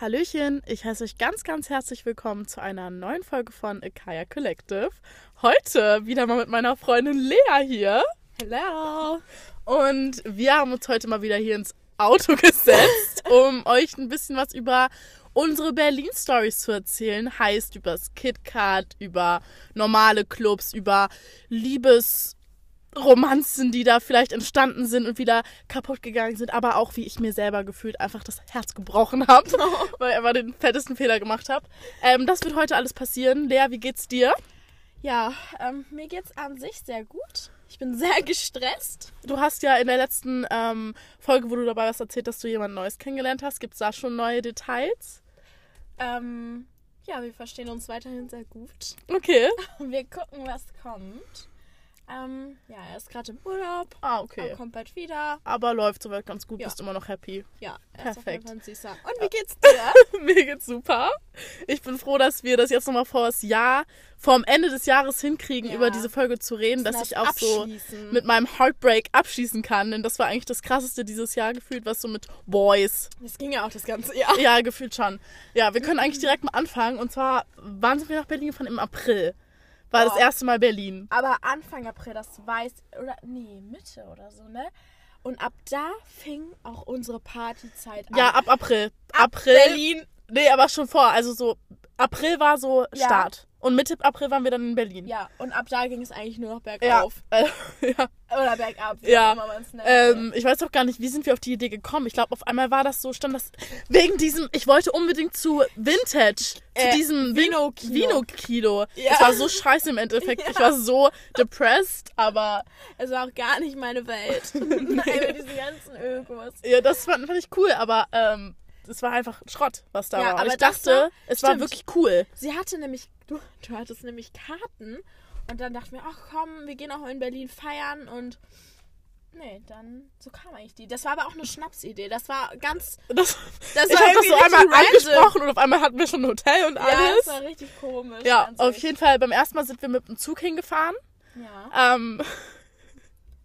Hallöchen, ich heiße euch ganz, ganz herzlich willkommen zu einer neuen Folge von Akaya Collective. Heute wieder mal mit meiner Freundin Lea hier. Hello. Und wir haben uns heute mal wieder hier ins Auto gesetzt, um euch ein bisschen was über unsere Berlin-Stories zu erzählen. Heißt über das KitKat, über normale Clubs, über Liebesromanzen, die da vielleicht entstanden sind und wieder kaputt gegangen sind, aber auch wie ich mir selber gefühlt einfach das Herz gebrochen habe, weil ich einfach den fettesten Fehler gemacht habe. Ähm, das wird heute alles passieren. Lea, wie geht's dir? Ja, ähm, mir geht's an sich sehr gut. Ich bin sehr gestresst. Du hast ja in der letzten ähm, Folge, wo du dabei warst, erzählt, dass du jemand Neues kennengelernt hast. Gibt es da schon neue Details? Ähm, ja, wir verstehen uns weiterhin sehr gut. Okay. Wir gucken, was kommt. Ähm, ja, er ist gerade im Urlaub. Ah, okay. Er kommt bald wieder. Aber läuft soweit ganz gut, Ja. bist immer noch happy. Ja, er ist auf jeden Perfekt. Fall ein Süßer. Und wie geht's dir? Mir geht's super. Ich bin froh, dass wir das jetzt nochmal vor das Jahr, vor dem Ende des Jahres hinkriegen, Ja. über diese Folge zu reden, dass Lass ich auch so mit meinem Heartbreak abschließen kann. Denn das war eigentlich das krasseste dieses Jahr gefühlt, was so mit Boys. Das ging ja auch das ganze Jahr. Ja, gefühlt schon. Ja, wir können eigentlich direkt mal anfangen. Und zwar, wann sind wir nach Berlin gefahren? Im April. War das Boah. erste Mal Berlin. Aber Anfang April, das weiß, oder, nee, Mitte oder so, ne? Und ab da fing auch unsere Partyzeit an. Ja, ab April. April. Berlin. Nee, aber schon vor. Also so, April war so Ja. Start. Und Mitte April waren wir dann in Berlin. Ja, und ab da ging es eigentlich nur noch Ja. bergauf. Äh, ja. Oder bergab, wie Ja. auch immer man es nennt. Ähm, ich weiß auch gar nicht, wie sind wir auf die Idee gekommen. Ich glaube, auf einmal war das so, stand das wegen diesem, ich wollte unbedingt zu Vintage, zu Äh, diesem Vino-Kino. Vino-Kino. Ja. Es war so scheiße im Endeffekt. Ja. Ich war so depressed, aber Es war auch gar nicht meine Welt. Mit diesen ganzen Ökos. ja, das fand, fand ich cool, aber ähm, es war einfach Schrott, was da Ja, war. Aber ich dachte, war- es war wirklich cool. Sie hatte nämlich, du, du hattest nämlich Karten. Und dann dachten wir, ach komm, wir gehen auch in Berlin feiern. Und nee, dann, so kam eigentlich die. Das war aber auch eine Schnapsidee. Das war ganz, Das, das ich habe das so einmal random. angesprochen und auf einmal hatten wir schon ein Hotel und Ja, alles. das war richtig komisch. Ja, auf jeden Fall. Beim ersten Mal sind wir mit dem Zug hingefahren. Ja. Ähm,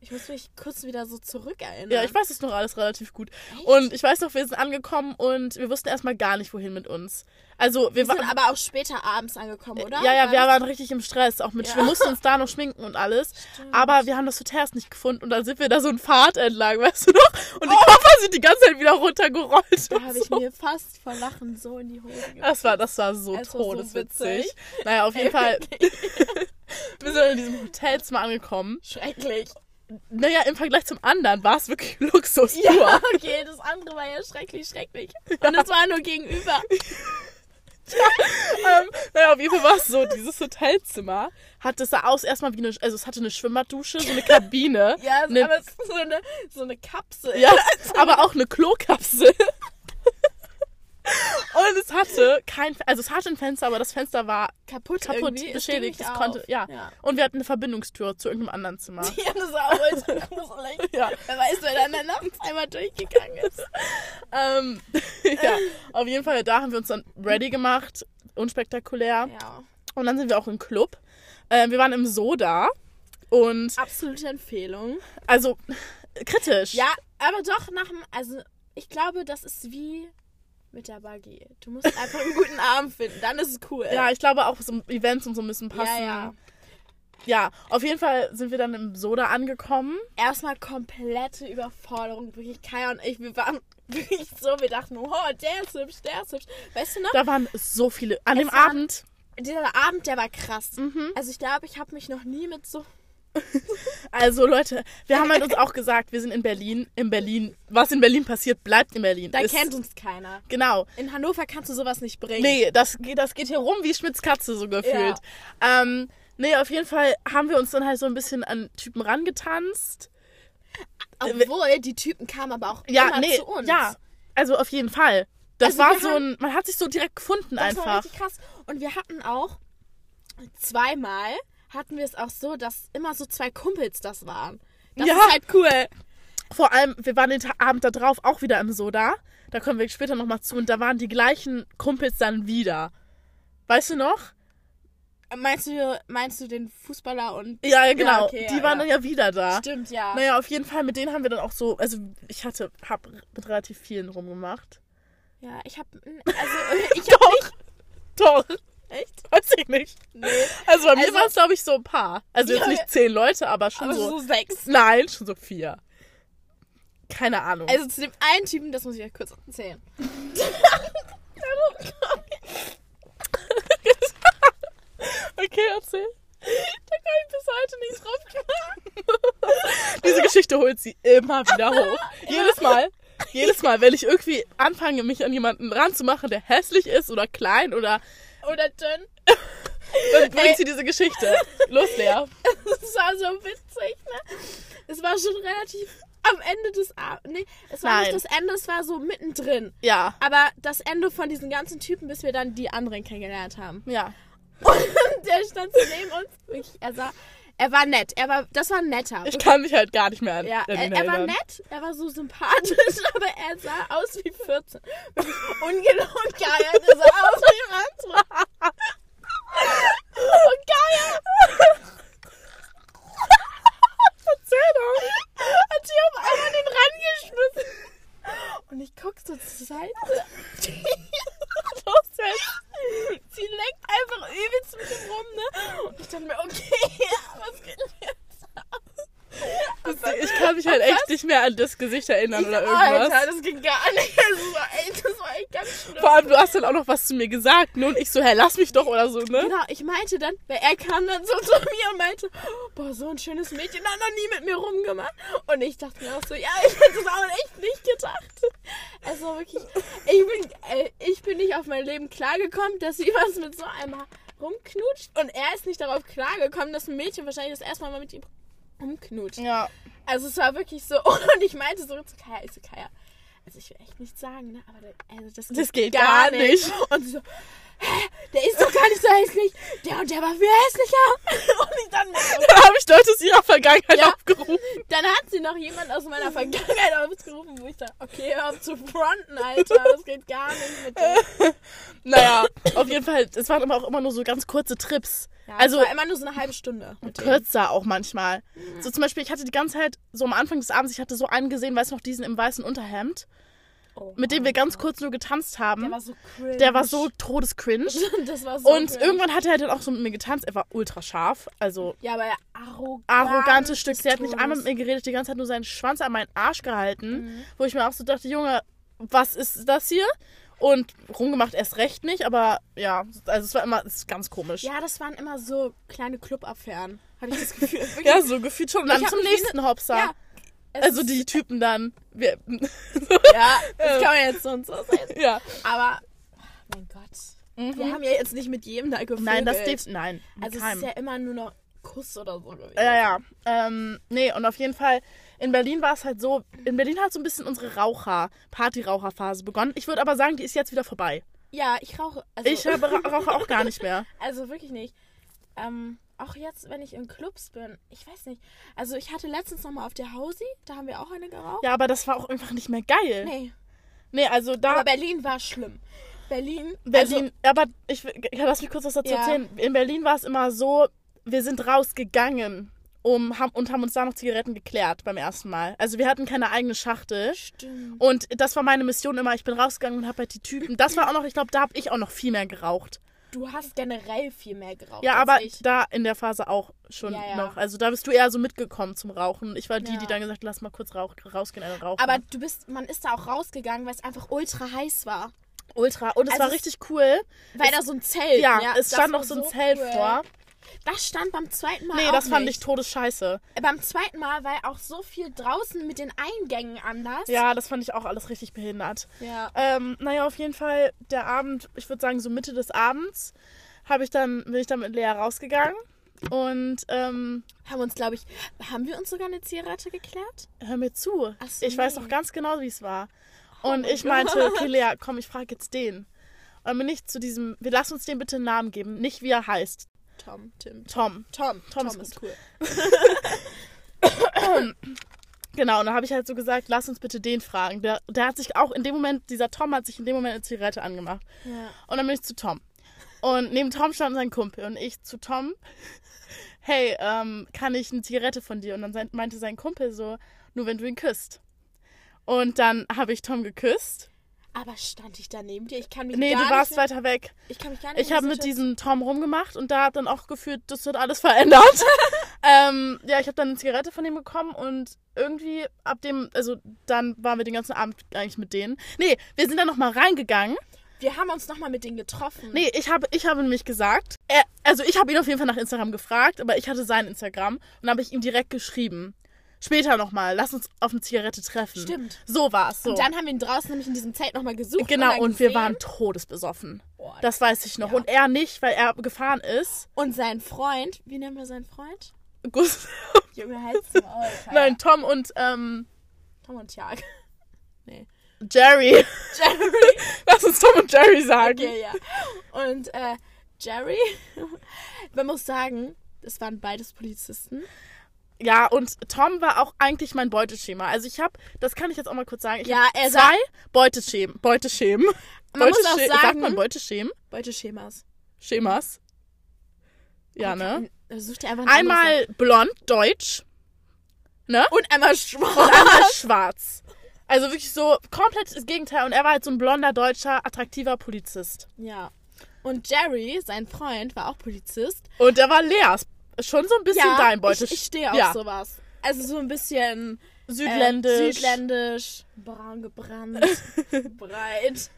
Ich muss mich kurz wieder so zurückerinnern. ja, ich weiß es noch alles relativ gut. Und ich weiß noch, wir sind angekommen und wir wussten erstmal gar nicht, wohin mit uns. Also wir, Wir sind waren. aber auch später abends angekommen, oder? Ja, ja, wir War waren richtig im Stress. Auch mit, Ja. wir mussten uns da noch schminken und alles. Stimmt. Aber wir haben das Hotel erst nicht gefunden und dann sind wir da so einen Pfad entlang, weißt du noch? Und die Koffer sind die ganze Zeit wieder runtergerollt. Oh. Da habe ich so. mir fast vor Lachen so in die Hose gebracht. Das war, das war so Es war so todeswitzig. witzig. naja, auf jeden Fall, wir sind in diesem Hotelzimmer angekommen. Schrecklich. Naja, im Vergleich zum anderen war es wirklich Luxus Ja, pur. okay, das andere war ja schrecklich, schrecklich. Und es war nur gegenüber. ähm, naja, auf jeden Fall war es so, dieses Hotelzimmer hat, das sah aus erstmal wie eine, also es hatte eine Schwimmbaddusche, so eine Kabine. Ja, eine, aber es ist so eine, so eine Kapsel. ja, aber auch eine Klokapsel. Und es hatte kein, also es hatte ein Fenster, aber das Fenster war kaputt, kaputt, irgendwie. Beschädigt. Es konnte, ja. ja. Und wir hatten eine Verbindungstür zu irgendeinem anderen Zimmer. Ja, das war auch gruselig. Ja. Wer weiß, wer dann da nachts einmal durchgegangen ist. Ähm, ja, auf jeden Fall, da haben wir uns dann ready gemacht, unspektakulär. Ja. Und dann sind wir auch im Club. Ähm, wir waren im Soda und Absolute Empfehlung. also kritisch. Ja, aber doch nach dem, also ich glaube, das ist wie mit der Buggy. Du musst einfach einen guten Arm finden, dann ist es cool. Ja, ich glaube auch so Events und so müssen passen. ja, ja. Ja, auf jeden Fall sind wir dann im Soda angekommen. Erstmal komplette Überforderung. Wirklich, Kaya und ich, wir waren wirklich so, wir dachten, oh, der ist hübsch, der ist hübsch. Weißt du noch? Da waren so viele. An Es dem waren- Abend. Dieser Abend, der war krass. Mhm. Also ich glaube, ich habe mich noch nie mit so... Also Leute, wir haben halt uns auch gesagt, wir sind in Berlin. In Berlin. Was in Berlin passiert, bleibt in Berlin. Da Ist- kennt uns keiner. Genau. In Hannover kannst du sowas nicht bringen. Nee, das, geht- das geht hier rum wie Schmitz Katze so gefühlt. Ähm, nee, auf jeden Fall haben wir uns dann halt so ein bisschen an Typen rangetanzt. Obwohl, die Typen kamen aber auch Ja, immer nee, zu uns. ja. Also auf jeden Fall. Das Also war wir so haben- ein, man hat sich so direkt gefunden Das war einfach. richtig krass. Und wir hatten auch zweimal hatten wir es auch so, dass immer so zwei Kumpels das waren. Das Ja. ist halt cool. Vor allem, wir waren den Abend da drauf auch wieder im Soda. Da kommen wir später nochmal zu. Und da waren die gleichen Kumpels dann wieder. Weißt du noch? Meinst du, meinst du den Fußballer und. Ja, ja, genau. okay, die ja, waren ja. dann ja wieder da. Stimmt, ja. Naja, auf jeden Fall, mit denen haben wir dann auch so, also ich hatte, hab mit relativ vielen rumgemacht. Ja, ich hab. Also, ich hab Doch. nicht. Doch. Echt? Weiß ich nicht. Nee. Also bei mir Also- waren es, glaube ich, so ein paar. Also jetzt nicht zehn Leute, aber schon Aber so. so sechs. Nein, schon so vier. Keine Ahnung. Also zu dem einen Typen, das muss ich euch kurz erzählen. okay, erzähl. Da komme ich bis heute nicht drauf. Diese Geschichte holt sie immer wieder hoch. Jedes Mal. Jedes Mal, wenn ich irgendwie anfange, mich an jemanden ranzumachen, der hässlich ist oder klein oder Oder dünn. dann bringt Ey. sie diese Geschichte. Los, Lea. Das war so witzig, ne? Es war schon relativ am Ende des Abends. Nee, es war Nein. nicht das Ende, es war so mittendrin. Ja. Aber das Ende von diesen ganzen Typen, bis wir dann die anderen kennengelernt haben. Ja. Und der stand so neben uns. Wirklich, er sah. Er war nett. Er war, das war ein netter. Ich kann mich halt gar nicht mehr an, ja, er, er war nett, er war so sympathisch, aber er sah aus wie 14. Wirklich Ungelogen geil, er sah aus wie 19. Und geil. Doch. Hat sie auf einmal den rangeschmissen. Und ich guck so zur Seite. Los jetzt. Sie lenkt einfach übelst mit dem rum, ne? Und ich dachte mir, okay, was geht denn kann mich halt echt was? nicht mehr an das Gesicht erinnern oder Alter, irgendwas. das ging gar nicht. Das war, echt, das war echt ganz schlimm. Vor allem, du hast dann auch noch was zu mir gesagt, ne? Und ich so, hä, lass mich doch oder so, ne? Genau, ich meinte dann, weil er kam dann so zu mir und meinte, boah, so ein schönes Mädchen hat noch nie mit mir rumgemacht. Und ich dachte mir auch so, ja, ich hätte es auch echt nicht gedacht. Also wirklich, ich bin, äh, ich bin nicht auf mein Leben klargekommen, dass sie was mit so einem rumknutscht. Und er ist nicht darauf klargekommen, dass ein Mädchen wahrscheinlich das erste Mal mit ihm rumknutscht. Ja. Also es war wirklich so, und ich meinte so zu Kaya, ich so, Kaya, also ich will echt nichts sagen, ne, aber also das, Das geht gar nicht. Und sie so, hä, der ist doch gar nicht so hässlich, der und der war viel hässlicher. Und ich dann, Dann habe ich Leute aus ihrer Vergangenheit Ja. aufgerufen. dann hat sie noch jemand aus meiner Vergangenheit aufgerufen, wo ich dachte, okay, hör auf zu fronten, Alter, das geht gar nicht mit dir. Naja, auf jeden Fall, es waren aber auch immer nur so ganz kurze Trips. Ja, also war immer nur so eine halbe Stunde. Dem. kürzer auch manchmal. So zum Beispiel, ich hatte die ganze Zeit, so am Anfang des Abends, ich hatte so einen gesehen, weißt du noch, diesen im weißen Unterhemd, Oh, mit dem wir ganz kurz nur getanzt haben. der war so cringe. Der war so todescringe. das war so Und cringe. irgendwann hat er dann auch so mit mir getanzt. Er war ultra scharf. Also Ja, aber arrogant. arrogantes Stück. Sie hat nicht einmal mit mir geredet, die ganze Zeit nur seinen Schwanz an meinen Arsch gehalten. Mhm. Wo ich mir auch so dachte, Junge, was ist das hier? Und rumgemacht erst recht nicht, aber ja, also es war immer es ist ganz komisch. Ja, das waren immer so kleine Clubaffären. Hatte ich das Gefühl. Ja, so gefühlt schon. Und dann zum mich nächsten Hopser. Ja. Also die Typen dann. Wir, Ja, das kann man jetzt so und so sehen. ja. Aber, mein Gott. Wir haben ja jetzt nicht mit jedem da. Mhm. Nein, das darf, nein. Also es ist ja immer nur noch Kuss oder so gewesen. Ja, ja. Ähm, nee, und auf jeden Fall, in Berlin war es halt so, in Berlin hat so ein bisschen unsere Raucher, Party-Raucher-Phase begonnen. Ich würde aber sagen, die ist jetzt wieder vorbei. Ja, ich rauche. Also, Ich rauche auch gar nicht mehr. Also wirklich nicht. Ähm, auch jetzt, wenn ich in Clubs bin, ich weiß nicht. Also ich hatte letztens nochmal auf der Hausi, da haben wir auch eine geraucht. Ja, aber das war auch einfach nicht mehr geil. Nee. Nee, also da. Aber Berlin war schlimm. Berlin, Berlin, aber ich, will- ja, lass mich kurz was dazu Ja. erzählen. In Berlin war es immer so, wir sind rausgegangen um, haben, und haben uns da noch Zigaretten geklärt beim ersten Mal. Also wir hatten keine eigene Schachtel. Stimmt. Und das war meine Mission immer. Ich bin rausgegangen und habe halt die Typen. Das war auch noch, ich glaube, da habe ich auch noch viel mehr geraucht. Du hast generell viel mehr geraucht. Ja, aber ich. da in der Phase auch schon Ja, ja. noch. Also da bist du eher so mitgekommen zum Rauchen. Ich war die, Ja. die dann gesagt hat, lass mal kurz rauch, rausgehen, eine rauchen. Aber du bist, man ist da auch rausgegangen, weil es einfach ultra heiß war. ultra. Und es Also war es- richtig cool. Weil da so ein Zelt. Ja, es stand noch so ein Zelt cool. vor. Das stand beim zweiten Mal Nee, das fand nicht. ich todesscheiße. Beim zweiten Mal war auch so viel draußen mit den Eingängen anders. Ja, das fand ich auch alles richtig behindert. Ja. Ähm, naja, auf jeden Fall der Abend, ich würde sagen so Mitte des Abends, habe ich dann, bin ich dann mit Lea rausgegangen. Und ähm, Haben uns, glaube ich, haben wir uns sogar eine Zigarette geklärt? hör mir zu. Ach so, ich weiß nee. noch ganz genau, wie es war. Und mein ich meinte, okay, Lea, komm, ich frage jetzt den. Und bin ich zu diesem, wir lassen uns dem bitte einen Namen geben, nicht wie er heißt. Tom, Tim. Tom. Tom. Tom Tom, ist ist cool. Genau, und dann habe ich halt so gesagt, lass uns bitte den fragen. Der, der hat sich auch in dem Moment, dieser Tom hat sich in dem Moment eine Zigarette angemacht. Ja. Und dann bin ich zu Tom. Und neben Tom stand sein Kumpel und ich zu Tom, hey, ähm, kann ich eine Zigarette von dir? Und dann meinte sein Kumpel so, nur wenn du ihn küsst. Und dann habe ich Tom geküsst. Aber stand ich da neben dir? Ich kann mich Nee, gar du warst nicht mehr, weiter weg. Ich kann mich gar nicht Ich habe mit diesem Tom rumgemacht und da hat dann auch gefühlt, das wird alles verändert. ähm, ja, ich habe dann eine Zigarette von ihm bekommen und irgendwie ab dem, also dann waren wir den ganzen Abend eigentlich mit denen. Nee, wir sind dann nochmal reingegangen. Wir haben uns nochmal mit denen getroffen. Nee, ich habe ich habe nämlich gesagt, er, also ich habe ihn auf jeden Fall nach Instagram gefragt, aber ich hatte sein Instagram und habe ich ihm direkt geschrieben. Später nochmal, lass uns auf eine Zigarette treffen. Stimmt. So war es. So. Und dann haben wir ihn draußen nämlich in diesem Zelt nochmal gesucht. genau, dann und wir waren todesbesoffen. Boah, Das weiß ich noch. Ja. Und er nicht, weil er gefahren ist. Und sein Freund, wie nennen wir seinen Freund? Gustav. Junge, halt's Alter. Nein, Tom und ähm, Tom und Tiag. Nee. Jerry. Jerry. Lass uns Tom und Jerry sagen. Okay, ja. Und äh, Jerry, man muss sagen, es waren beides Polizisten. Ja, und Tom war auch eigentlich mein Beuteschema. Also ich habe, das kann ich jetzt auch mal kurz sagen, ich Ja, er zwei Beuteschemen. Beuteschemen. Man muss auch Beutesche- Sagt sagen- man Beuteschemen? Beuteschemas. Schemas. Ja, ne? Such dir einfach Einmal blond, deutsch. Ne? Und einmal schwarz. Und einmal schwarz. Also wirklich so komplett das Gegenteil. Und er war halt so ein blonder, deutscher, attraktiver Polizist. Ja. Und Jerry, sein Freund, war auch Polizist. Und der war Leas. Schon so ein bisschen ja, dein Beutesch. ich, ich stehe auf ja. sowas. Also so ein bisschen Südländisch. Äh, südländisch, braun gebrannt, breit.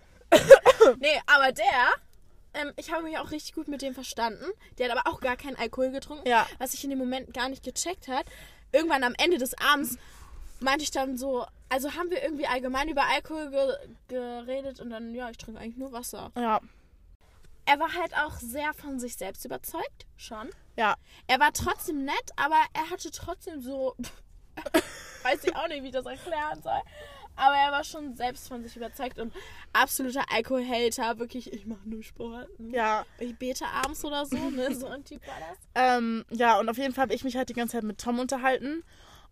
nee, aber der, ähm, ich habe mich auch richtig gut mit dem verstanden. Der hat aber auch gar keinen Alkohol getrunken, Ja. was ich in dem Moment gar nicht gecheckt hat. Irgendwann am Ende des Abends meinte ich dann so, also haben wir irgendwie allgemein über Alkohol ge geredet und dann, ja, ich trinke eigentlich nur Wasser. Ja. Er war halt auch sehr von sich selbst überzeugt, schon. Ja. Er war trotzdem nett, aber er hatte trotzdem so. weiß ich auch nicht, wie ich das erklären soll. Aber er war schon selbst von sich überzeugt und absoluter Alkoholhater. Wirklich, ich mache nur Sport. Ja. Ich bete abends oder so, ne? So ein Typ war das. Ähm, ja, und auf jeden Fall habe ich mich halt die ganze Zeit mit Tom unterhalten.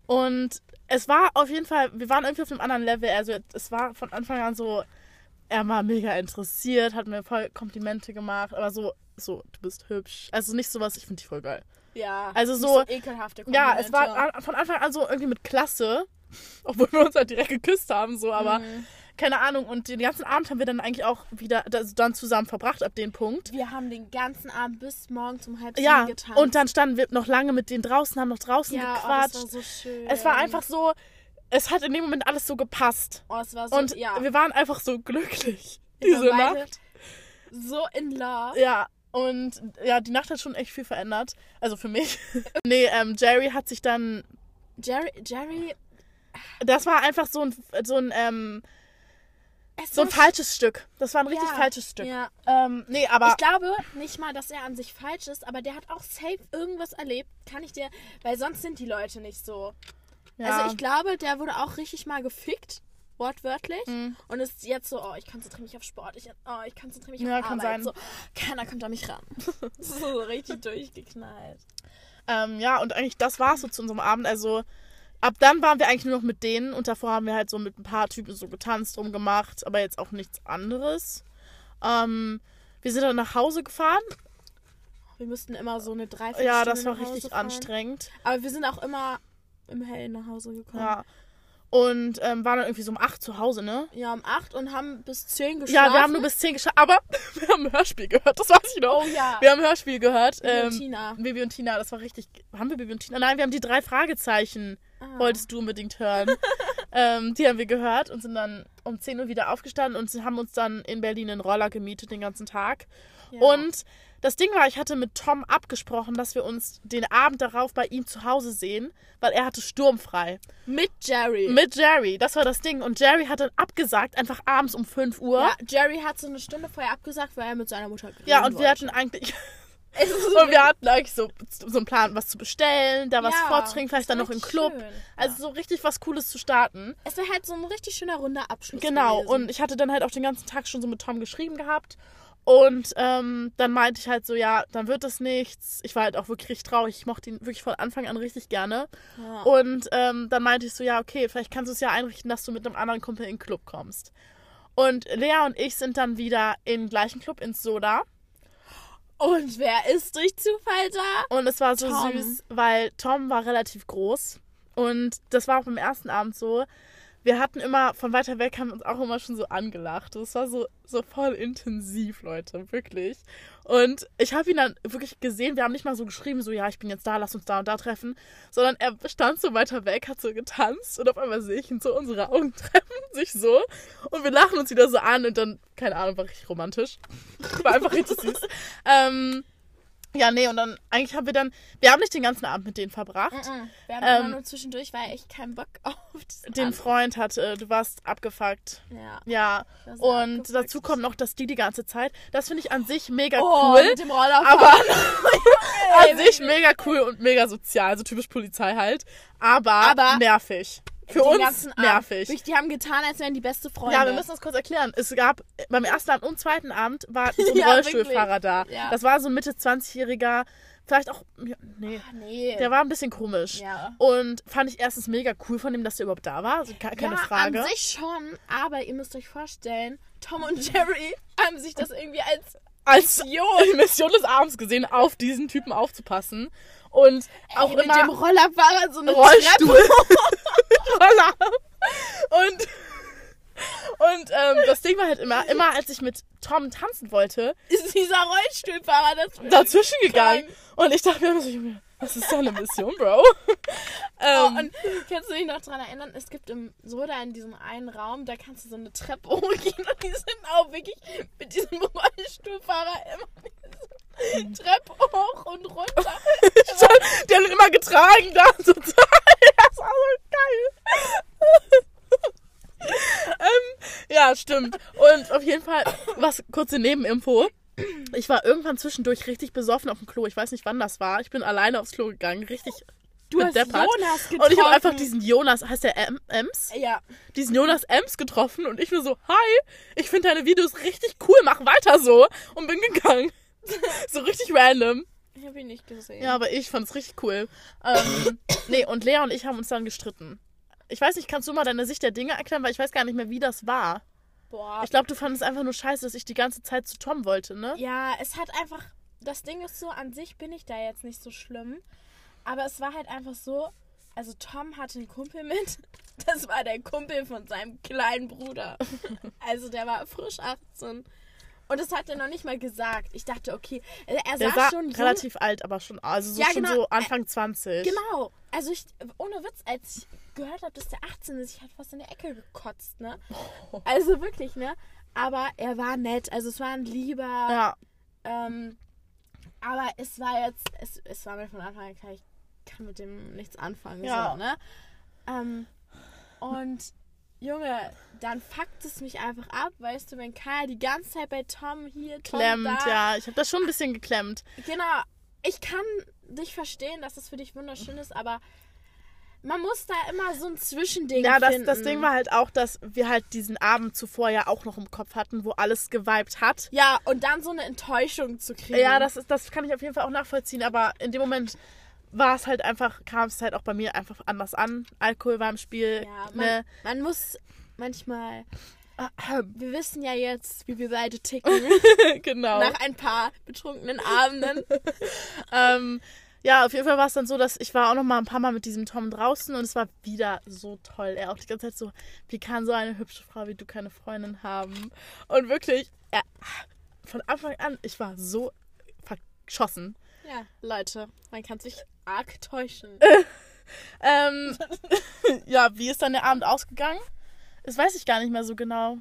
Und es war auf jeden Fall, wir waren irgendwie auf einem anderen Level. Also es war von Anfang an so, er war mega interessiert, hat mir voll Komplimente gemacht, aber so, so, du bist hübsch. Also nicht sowas, ich finde dich voll geil. Ja. Also nicht so- ekelhafte Ja, es war Komplimente. von Anfang an so irgendwie mit Klasse, obwohl wir uns halt direkt geküsst haben, so, aber Mhm. keine Ahnung. Und den ganzen Abend haben wir dann eigentlich auch wieder das, dann zusammen verbracht ab dem Punkt. Wir haben den ganzen Abend bis morgen um halb Ja, getanzt. und dann standen wir noch lange mit denen draußen, haben noch draußen ja, oh, gequatscht. das war so schön. Es war einfach so, es hat in dem Moment alles so gepasst. Oh, es war so, Und ja. wir waren einfach so glücklich. Wir Diese Nacht. So in love. Ja, und ja, die Nacht hat schon echt viel verändert. Also für mich. nee, ähm, Jerry hat sich dann. Jerry, Jerry, Das war einfach so ein, so ein, ähm, so ein falsches Stück. Das war ein richtig Ja, falsches Stück. Ja. Ähm, nee, aber. Ich glaube nicht mal, dass er an sich falsch ist, aber der hat auch safe irgendwas erlebt. Kann ich dir, weil sonst sind die Leute nicht so. Ja, Also ich glaube, der wurde auch richtig mal gefickt, wortwörtlich. Mhm. Und ist jetzt so, oh, ich konzentriere mich auf Sport, ich, oh, ich konzentriere mich Ja, auf kann Arbeit. sein. So, keiner kommt an mich ran. so, richtig durchgeknallt. ähm, ja, und eigentlich das war es so zu unserem Abend. Also ab dann waren wir eigentlich nur noch mit denen und davor haben wir halt so mit ein paar Typen so getanzt, rumgemacht, aber jetzt auch nichts anderes. Ähm, wir sind dann nach Hause gefahren. Wir mussten immer so eine Dreiviertelstunde Ja, das war richtig fahren. anstrengend. Aber wir sind auch immer im Hellen nach Hause gekommen. Ja. Und ähm, waren dann irgendwie so um 8 zu Hause, ne? Ja, um 8 und haben bis 10 geschlafen. Ja, wir haben nur bis 10 geschafft, aber wir haben ein Hörspiel gehört, das weiß ich noch. Oh ja. Wir haben ein Hörspiel gehört. Bibi und ähm, Tina. Bibi und Tina, das war richtig. Haben wir Bibi und Tina? Nein, wir haben die drei Fragezeichen. Ah. Wolltest du unbedingt hören. ähm, die haben wir gehört und sind dann um 10 Uhr wieder aufgestanden und haben uns dann in Berlin einen Roller gemietet den ganzen Tag. Ja. Und das Ding war, ich hatte mit Tom abgesprochen, dass wir uns den Abend darauf bei ihm zu Hause sehen, weil er hatte sturmfrei. mit Jerry. Mit Jerry, das war das Ding. Und Jerry hat dann abgesagt, einfach abends um 5 Uhr. ja, Jerry hat so eine Stunde vorher abgesagt, weil er mit seiner Mutter geredet Ja, und wir hatten eigentlich. Es ist so Und wir hatten eigentlich so, so einen Plan, was zu bestellen, da was Ja, vorzutrinken, vielleicht dann war noch im Club. schön. Also so richtig was Cooles zu starten. Es wäre halt so ein richtig schöner runder Abschluss. Genau. gewesen. Und ich hatte dann halt auch den ganzen Tag schon so mit Tom geschrieben gehabt. Und ähm, dann meinte ich halt so, ja, dann wird das nichts. Ich war halt auch wirklich richtig traurig. Ich mochte ihn wirklich von Anfang an richtig gerne. Ja. Und ähm, dann meinte ich so, ja, okay, vielleicht kannst du es ja einrichten, dass du mit einem anderen Kumpel in den Club kommst. Und Lea und ich sind dann wieder im gleichen Club ins Soda. Und wer ist durch Zufall da? Und es war so Tom. süß, weil Tom war relativ groß. Und das war auch beim ersten Abend so. Wir hatten immer, von weiter weg haben uns auch immer schon so angelacht. Das war so, so voll intensiv, Leute, wirklich. Und ich habe ihn dann wirklich gesehen, wir haben nicht mal so geschrieben, so, ja, ich bin jetzt da, lass uns da und da treffen, sondern er stand so weiter weg, hat so getanzt und auf einmal sehe ich ihn so, unsere Augen treffen sich so und wir lachen uns wieder so an und dann, keine Ahnung, war richtig romantisch. War einfach richtig süß. Ähm, ja, nee, und dann eigentlich haben wir dann, wir haben nicht den ganzen Abend mit denen verbracht. Mhm. Wir haben Ähm, immer nur zwischendurch, weil ich keinen Bock auf Den andere- Freund hatte, du warst abgefuckt. Ja. Ja, und abgefuckt. dazu kommt noch, dass die die ganze Zeit, das finde ich an sich mega Oh, cool, mit dem Roller aber an sich mega cool und mega sozial, so typisch Polizei halt, aber, Aber nervig. Für uns Abend. nervig. Wirklich, Die haben getan, als wären die beste Freunde. Ja, wir müssen das kurz erklären. Es gab beim ersten Abend und zweiten Abend war so ein Ja, Rollstuhlfahrer da. Ja. Das war so ein Mitte 20-jähriger, vielleicht auch nee, Ah, nee. der war ein bisschen komisch. Ja. Und fand ich erstens mega cool von dem, dass der überhaupt da war, also ke- keine ja, Frage. an sich schon, aber ihr müsst euch vorstellen, Tom und Jerry haben sich das irgendwie als als Mission. Mission des Abends gesehen, auf diesen Typen aufzupassen. Und auch Ey, mit immer dem Rollerfahrer so eine Rollstuhl. Roller. Und, und ähm, das Ding war halt immer, immer als ich mit Tom tanzen wollte, Ist dieser Rollstuhlfahrer das dazwischen gegangen. Und ich dachte mir immer so, was ist deine Mission, Bro? Oh, ähm, und kannst du dich noch daran erinnern, es gibt im Soda in diesem einen Raum, da kannst du so eine Treppe hochgehen und die sind auch wirklich mit diesem Rollstuhlfahrer immer Treppe hoch und runter. die haben ihn immer getragen da. Total. Das war so geil. ähm, ja, stimmt. Und auf jeden Fall, was kurze Nebeninfo. Ich war irgendwann zwischendurch richtig besoffen auf dem Klo. Ich weiß nicht, wann das war. Ich bin alleine aufs Klo gegangen, richtig Du hast bedeppert. Jonas getroffen. Und ich habe einfach diesen Jonas, heißt der M Ems? Ja, Diesen Jonas Ems getroffen und ich nur so, hi, ich finde deine Videos richtig cool, mach weiter so. Und bin gegangen. so richtig random. ich habe ihn nicht gesehen. Ja, aber ich fand es richtig cool. Ähm, nee, und Lea und ich haben uns dann gestritten. Ich weiß nicht, kannst du mal deine Sicht der Dinge erklären, weil ich weiß gar nicht mehr, wie das war. Boah. Ich glaube, du fandest einfach nur scheiße, dass ich die ganze Zeit zu Tom wollte, ne? Ja, es hat einfach. Das Ding ist so, an sich bin ich da jetzt nicht so schlimm. Aber es war halt einfach so. Also, Tom hatte einen Kumpel mit. Das war der Kumpel von seinem kleinen Bruder. Also, der war frisch 18. Und das hat er noch nicht mal gesagt. Ich dachte, okay, er sah, sah schon jung. relativ alt, aber schon, also so Ja, schon genau. so Anfang 20. Genau. Also, ich, ohne Witz, als ich gehört habe, dass der 18 ist, ich hatte fast in der Ecke gekotzt, ne? Also wirklich, ne? Aber er war nett. Also, es war ein lieber. Ja, Ähm, aber es war jetzt, es, es war mir von Anfang an klar, ich kann mit dem nichts anfangen. Ja. So, ne? ähm, und Junge, dann fuckt es mich einfach ab, weißt du, wenn Kaya die ganze Zeit bei Tom hier, Tom klemmt, da. ja. Ich habe das schon ein bisschen geklemmt. Genau, ich kann dich verstehen, dass es für dich wunderschön ist, aber man muss da immer so ein Zwischending Ja, das, finden. das Ding war halt auch, dass wir halt diesen Abend zuvor ja auch noch im Kopf hatten, wo alles geweibt hat. Ja, und dann so eine Enttäuschung zu kriegen. Ja, das, ist, das kann ich auf jeden Fall auch nachvollziehen, aber in dem Moment war es halt einfach, kam es halt auch bei mir einfach anders an. Alkohol war im Spiel. Ja, man, ne? man muss manchmal. Wir wissen ja jetzt, wie wir beide ticken. genau. nach ein paar betrunkenen Abenden. Ähm, ja, auf jeden Fall war es dann so, dass ich war auch noch mal ein paar Mal mit diesem Tom draußen und es war wieder so toll. Er auch die ganze Zeit so, wie kann so eine hübsche Frau wie du keine Freundin haben? Und wirklich, er, von Anfang an, ich war so verschossen. Ja, Leute, man kann sich arg täuschen. Ähm, ja, wie ist dann der Abend ausgegangen? Das weiß ich gar nicht mehr so genau.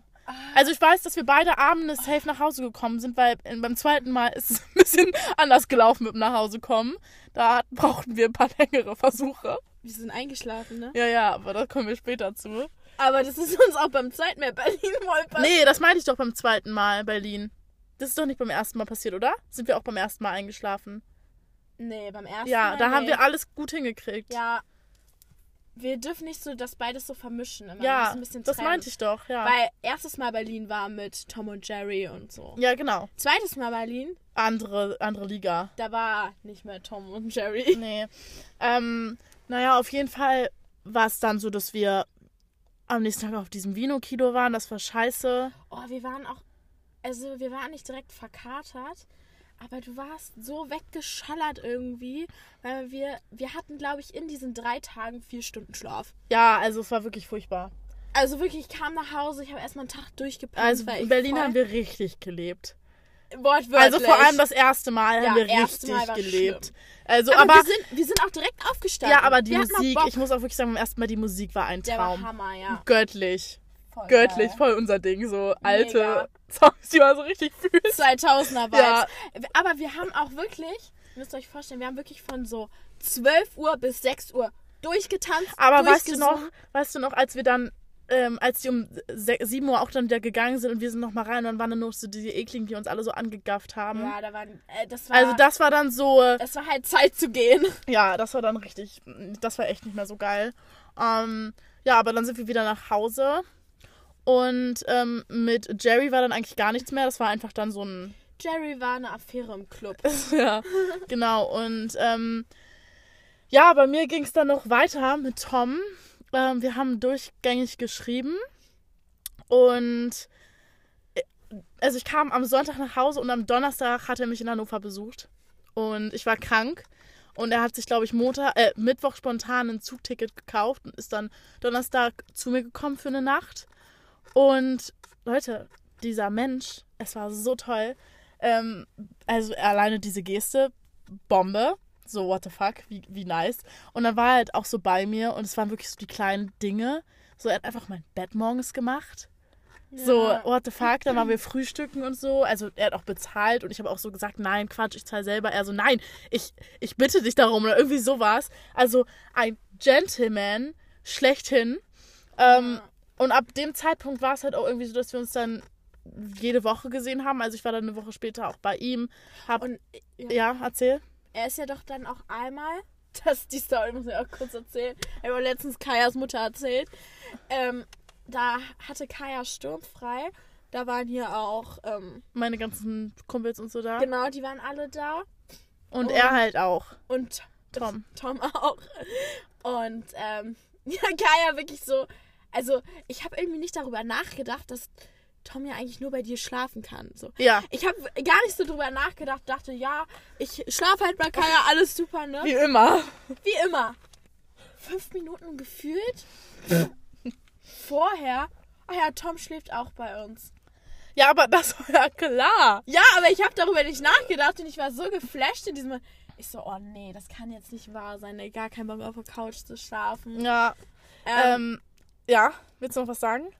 Also ich weiß, dass wir beide Abende safe nach Hause gekommen sind, weil äh, beim zweiten Mal ist es ein bisschen anders gelaufen mit dem nach Hause kommen. Da brauchten wir ein paar längere Versuche. Wir sind eingeschlafen, ne? Ja, ja, aber da kommen wir später zu. Aber das ist uns auch beim zweiten Mal Berlin wohl passiert. Nee, das meinte ich doch beim zweiten Mal Berlin. Das ist doch nicht beim ersten Mal passiert, oder? Sind wir auch beim ersten Mal eingeschlafen? Nee, beim ersten Ja, Mal. da haben wir alles gut hingekriegt. Ja. Wir dürfen nicht so das beides so vermischen. Immer. Ja, das meinte ich doch, ja. Weil erstes Mal Berlin war mit Tom und Jerry und so. ja, genau. Zweites Mal Berlin, Andere, andere Liga. da war nicht mehr Tom und Jerry. Nee. Ähm, naja, auf jeden Fall war es dann so, dass wir am nächsten Tag auf diesem Vino-Kino waren. Das war scheiße. Oh, wir waren auch. Also, wir waren nicht direkt verkatert, aber du warst so weggeschallert irgendwie, weil wir. Wir hatten, glaube ich, in diesen drei Tagen vier Stunden Schlaf. Ja, also es war wirklich furchtbar. Also wirklich, ich kam nach Hause, ich habe erstmal einen Tag durchgepennt. Also in Berlin voll- haben wir richtig gelebt. Wortwörtlich. Also vor allem das erste Mal Ja, haben wir richtig gelebt. schlimm. Also aber, aber, wir, sind, wir sind auch direkt aufgestanden. ja, aber die wir Musik, ich muss auch wirklich sagen, beim ersten Mal die Musik war ein Der war Traum. Hammer, ja. Göttlich. Voll Göttlich, geil. voll unser Ding. So alte Mega. Die man so richtig fühlt. 2000er Vibes. Ja. Aber wir haben auch wirklich, ihr müsst euch vorstellen, wir haben wirklich von so 12 Uhr bis 6 Uhr durchgetanzt. Aber weißt du noch, weißt du noch, als wir dann, ähm, als die um se- 7 Uhr auch dann wieder gegangen sind und wir sind noch mal rein und dann waren dann noch so die ekligen, die uns alle so angegafft haben. Ja, da waren, äh, das war, Also das war dann so, äh, es war halt Zeit zu gehen. ja, das war dann richtig, das war echt nicht mehr so geil. Ähm, ja, aber dann sind wir wieder nach Hause und ähm, mit Jerry war dann eigentlich gar nichts mehr. Das war einfach dann so ein Jerry war eine Affäre im Club. ja, genau. Und ähm, ja, bei mir ging es dann noch weiter mit Tom. Ähm, wir haben durchgängig geschrieben. Und äh, also ich kam am Sonntag nach Hause und am Donnerstag hat er mich in Hannover besucht. Und ich war krank. Und er hat sich, glaube ich, Montag, äh, Mittwoch spontan ein Zugticket gekauft und ist dann Donnerstag zu mir gekommen für eine Nacht. Und Leute, dieser Mensch, es war so toll. Ähm, also alleine diese Geste, Bombe. So, what the fuck, wie, wie nice. Und dann war er halt auch so bei mir und es waren wirklich so die kleinen Dinge. So, er hat einfach mein Bett morgens gemacht. So, Ja. what the fuck, dann waren wir frühstücken und so. Also er hat auch bezahlt und ich habe auch so gesagt, nein, Quatsch, ich zahle selber. Er so, nein, ich, ich bitte dich darum oder irgendwie sowas. Also ein Gentleman schlechthin. Ähm, Ja. Und ab dem Zeitpunkt war es halt auch irgendwie so, dass wir uns dann jede Woche gesehen haben. Also ich war dann eine Woche später auch bei ihm. Hab, Und ja, ja, erzähl. er ist ja doch dann auch einmal, das die Story muss ich auch kurz erzählen. Ich habe letztens Kajas Mutter erzählt. Ähm, da hatte Kaya sturmfrei. Da waren hier auch, ähm, Meine ganzen Kumpels und so da. genau, die waren alle da. Und Und- er halt auch. Und Tom. Tom auch. Und ähm, ja, Kaya wirklich so. Also, ich habe irgendwie nicht darüber nachgedacht, dass Tom ja eigentlich nur bei dir schlafen kann. So. Ja, Ich habe gar nicht so drüber nachgedacht, dachte, ja, ich schlafe halt bei Kaya, alles super, ne? wie immer. Wie immer. Fünf Minuten gefühlt. Vorher. Ach ja, Tom schläft auch bei uns. Ja, aber das war ja klar. Ja, aber ich habe darüber nicht nachgedacht und ich war so geflasht in diesem. Ich so, oh nee, das kann jetzt nicht wahr sein. ey, Gar kein Bock auf der Couch zu schlafen. Ja, Ähm, ähm, ja, willst du noch was sagen?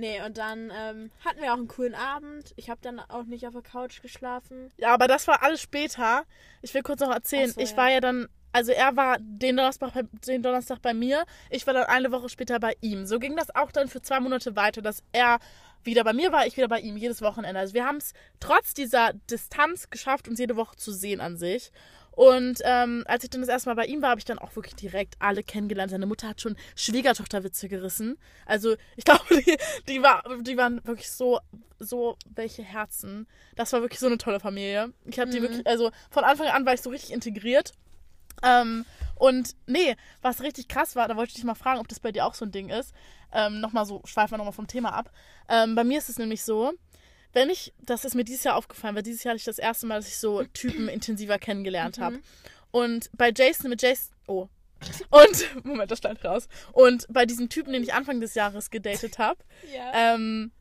nee, und dann ähm, hatten wir auch einen coolen Abend. Ich habe dann auch nicht auf der Couch geschlafen. Ja, aber das war alles später. Ich will kurz noch erzählen. So, ich ja. war ja dann, also er war den Donnerstag, bei, den Donnerstag bei mir. Ich war dann eine Woche später bei ihm. So ging das auch dann für zwei Monate weiter, dass er wieder bei mir war, ich wieder bei ihm, jedes Wochenende. Also wir haben es trotz dieser Distanz geschafft, uns jede Woche zu sehen an sich. Und ähm, als ich dann das erste Mal bei ihm war, habe ich dann auch wirklich direkt alle kennengelernt. Seine Mutter hat schon Schwiegertochterwitze gerissen. Also ich glaube, die, die, war, die waren wirklich so, so welche Herzen. Das war wirklich so eine tolle Familie. Ich habe die wirklich, also von Anfang an war ich so richtig integriert. Ähm, und nee, was richtig krass war, da wollte ich dich mal fragen, ob das bei dir auch so ein Ding ist. Ähm, nochmal so, schweifen wir nochmal vom Thema ab. Ähm, bei mir ist es nämlich so, wenn ich, das ist mir dieses Jahr aufgefallen, weil dieses Jahr hatte ich das erste Mal, dass ich so Typen intensiver kennengelernt habe. Und bei Jason, mit Jason, oh. Und, Moment, das stand raus. Und bei diesem Typen, den ich Anfang des Jahres gedatet habe, Ja. ähm,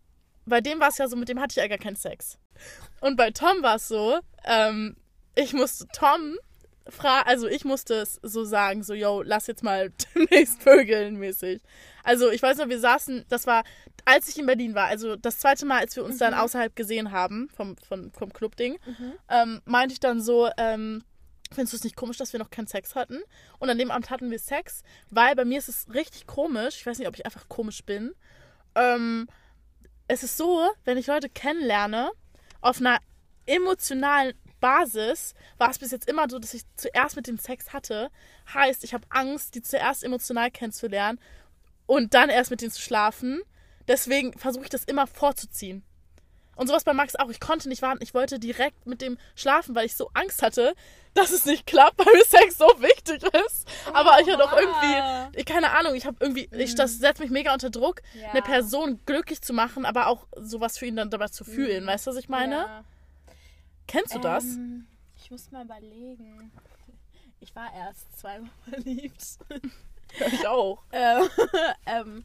bei dem war es ja so, mit dem hatte ich ja gar keinen Sex. Und bei Tom war es so, ähm, ich musste Tom fra also ich musste es so sagen, so, yo, lass jetzt mal demnächst vögeln mäßig. Also ich weiß noch, wir saßen, das war, als ich in Berlin war, also das zweite Mal, als wir uns dann außerhalb gesehen haben, vom, vom, vom Club-Ding, ähm, meinte ich dann so, ähm, Findest du es nicht komisch, dass wir noch keinen Sex hatten? Und an dem Abend hatten wir Sex, weil bei mir ist es richtig komisch. Ich weiß nicht, ob ich einfach komisch bin. Ähm, es ist so, wenn ich Leute kennenlerne, auf einer emotionalen Basis, war es bis jetzt immer so, dass ich zuerst mit dem Sex hatte. Heißt, ich habe Angst, die zuerst emotional kennenzulernen und dann erst mit denen zu schlafen. Deswegen versuche ich das immer vorzuziehen. Und sowas bei Max auch. Ich konnte nicht warten. Ich wollte direkt mit dem schlafen, weil ich so Angst hatte, dass es nicht klappt, weil mir Sex so wichtig ist. Aber ich hatte auch irgendwie, ich- keine Ahnung, ich habe irgendwie, ich, das setzt mich mega unter Druck, Ja. eine Person glücklich zu machen, aber auch sowas für ihn dann dabei zu fühlen. Weißt du, was ich meine? Ja. Kennst du das? Ähm, ich muss mal überlegen. Ich war erst zweimal verliebt. Ich auch. ähm, ähm,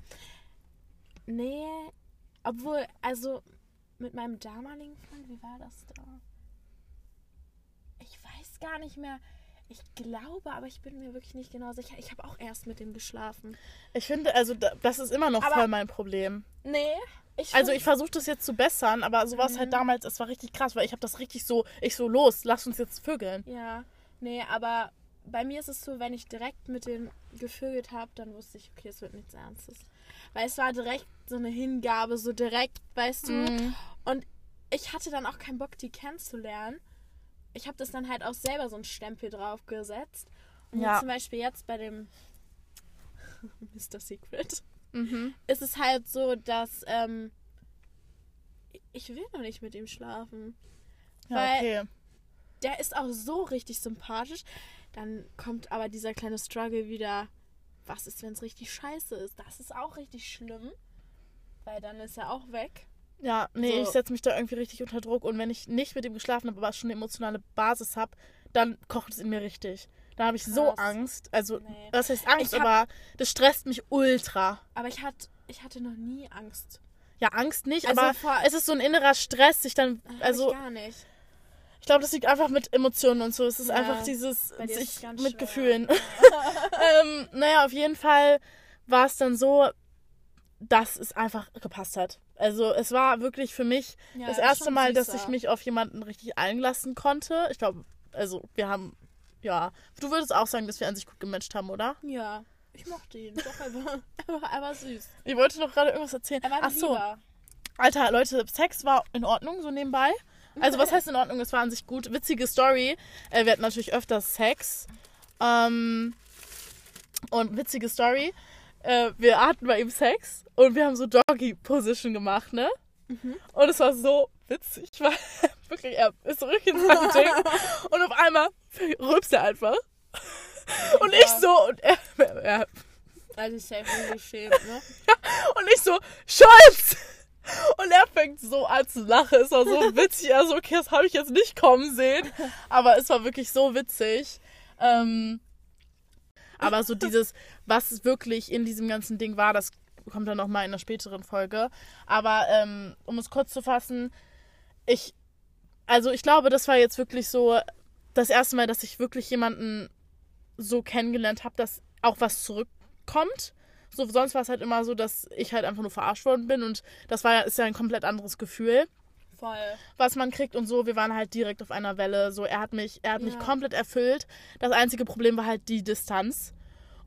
Nee, obwohl, also mit meinem damaligen Freund, wie war das da? Ich weiß gar nicht mehr. Ich glaube, aber ich bin mir wirklich nicht genau sicher. Ich habe auch erst mit ihm geschlafen. Ich finde, also da- das ist immer noch Aber- voll mein Problem. Nee, ich Also ich versuche das jetzt zu bessern, aber so war es halt Mhm. damals, es war richtig krass, weil ich habe das richtig so, ich so, los, lass uns jetzt vögeln. Ja, nee, aber bei mir ist es so, wenn ich direkt mit dem gevögelt habe, dann wusste ich, okay, es wird nichts Ernstes. Weil es war direkt so eine Hingabe, so direkt, weißt du. Mhm. Und ich hatte dann auch keinen Bock, die kennenzulernen. Ich habe das dann halt auch selber so einen Stempel draufgesetzt. Und Ja. zum Beispiel jetzt bei dem Mr. Secret Mhm. ist es halt so, dass ähm, ich will noch nicht mit ihm schlafen. Ja, Weil- okay. der ist auch so richtig sympathisch. Dann kommt aber dieser kleine Struggle wieder. Was ist, wenn es richtig scheiße ist? Das ist auch richtig schlimm. Weil dann ist er auch weg. Ja, nee, So. ich setze mich da irgendwie richtig unter Druck und wenn ich nicht mit ihm geschlafen habe, aber schon eine emotionale Basis habe, dann kocht es in mir richtig. Da habe ich so Krass. Angst. Also, Nee. was heißt Angst, hab- aber das stresst mich ultra. Aber ich, hat, ich hatte noch nie Angst. Ja, Angst nicht, Also aber es ist so ein innerer Stress, sich dann, also gar nicht. Ich glaube, das liegt einfach mit Emotionen und so. Es ist Ja, einfach dieses sich mit schwer. Gefühlen. ähm, naja, auf jeden Fall war es dann so, dass es einfach gepasst hat. Also es war wirklich für mich Ja, das erste Mal, dass ich mich auf jemanden richtig einlassen konnte. Ich glaube, also wir haben, ja, du würdest auch sagen, dass wir an sich gut gematcht haben, oder? Ja, ich mochte ihn. Doch, er war, er war, er war süß. Ich wollte noch gerade irgendwas erzählen. Er war Ach so. Alter, Leute, Sex war in Ordnung, so nebenbei. Also was heißt in Ordnung? Es war an sich gut. Witzige Story. Äh, wir hatten natürlich öfters Sex. Ähm, und witzige Story. Äh, wir hatten bei ihm Sex und wir haben so Doggy-Position gemacht, ne? Und es war so witzig, weil wirklich, er ist so richtig in seinem Ding. Und auf einmal rülpst er einfach. Und ich so, und er, er, Also ich safe geschämt, ne? und ich so, Scholz! Und er fängt so an zu lachen. Es war so witzig. Er so, okay, das habe ich jetzt nicht kommen sehen. Aber es war wirklich so witzig. Ähm, aber so dieses, was wirklich in diesem ganzen Ding war, das kommt dann nochmal in einer späteren Folge. Aber ähm, um es kurz zu fassen, ich, also ich glaube, das war jetzt wirklich so das erste Mal, dass ich wirklich jemanden so kennengelernt habe, dass auch was zurückkommt. So, sonst war es halt immer so, dass ich halt einfach nur verarscht worden bin und das war ist ja ein komplett anderes Gefühl, Voll. was man kriegt und so. Wir waren halt direkt auf einer Welle. So, er hat mich, er hat mich Ja. komplett erfüllt. Das einzige Problem war halt die Distanz.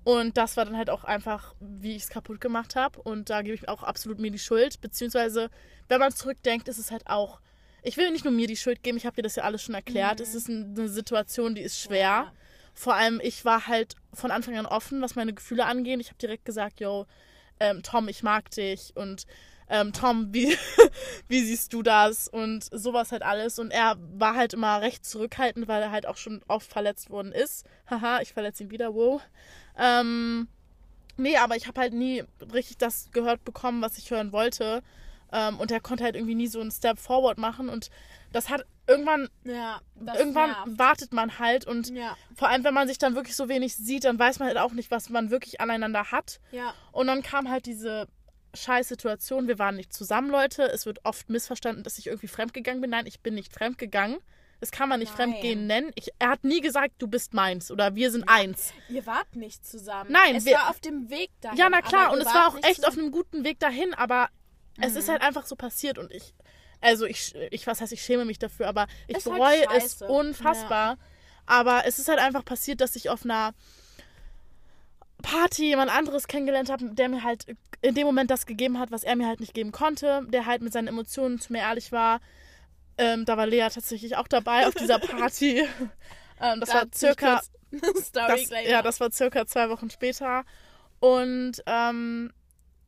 Und das war dann halt auch einfach, wie ich es kaputt gemacht habe. Und da gebe ich auch absolut mir die Schuld. Beziehungsweise, wenn man zurückdenkt, ist es halt auch. Ich will nicht nur mir die Schuld geben, ich habe dir das ja alles schon erklärt. Es ist ein- eine Situation, die ist schwer. Ja. Vor allem, ich war halt von Anfang an offen, was meine Gefühle angeht. Ich habe direkt gesagt, yo, ähm, Tom, ich mag dich. Und ähm, Tom, wie, wie siehst du das? Und sowas halt alles. Und er war halt immer recht zurückhaltend, weil er halt auch schon oft verletzt worden ist. Haha, ich verletze ihn wieder, wow. Ähm, nee, aber ich habe halt nie richtig das gehört bekommen, was ich hören wollte. Ähm, und er konnte halt irgendwie nie so einen Step forward machen. Und das hat irgendwann, Ja, das irgendwann nervt. wartet man halt. Und Ja, vor allem, wenn man sich dann wirklich so wenig sieht, dann weiß man halt auch nicht, was man wirklich aneinander hat. ja. Und dann kam halt diese scheiß Situation. Wir waren nicht zusammen, Leute. Es wird oft missverstanden, dass ich irgendwie fremdgegangen bin. Nein, ich bin nicht fremdgegangen. Das kann man nicht Nein. fremdgehen nennen. Ich, er hat nie gesagt, du bist meins oder wir sind eins. Ihr wart nicht zusammen. Nein, es wir- war auf dem Weg dahin. Ja, na klar. Und es war auch echt auf zusammen. einem guten Weg dahin, aber es ist halt einfach so passiert und ich, also ich, ich, was heißt, ich schäme mich dafür, aber ich Ist halt bereue es scheiße. unfassbar. Aber es ist halt einfach passiert, dass ich auf einer Party jemand anderes kennengelernt habe, der mir halt in dem Moment das gegeben hat, was er mir halt nicht geben konnte, der halt mit seinen Emotionen zu mir ehrlich war. Ähm, da war Lea tatsächlich auch dabei auf dieser Party. ähm, das Da war circa das, ja, das war circa zwei Wochen später. Und ähm,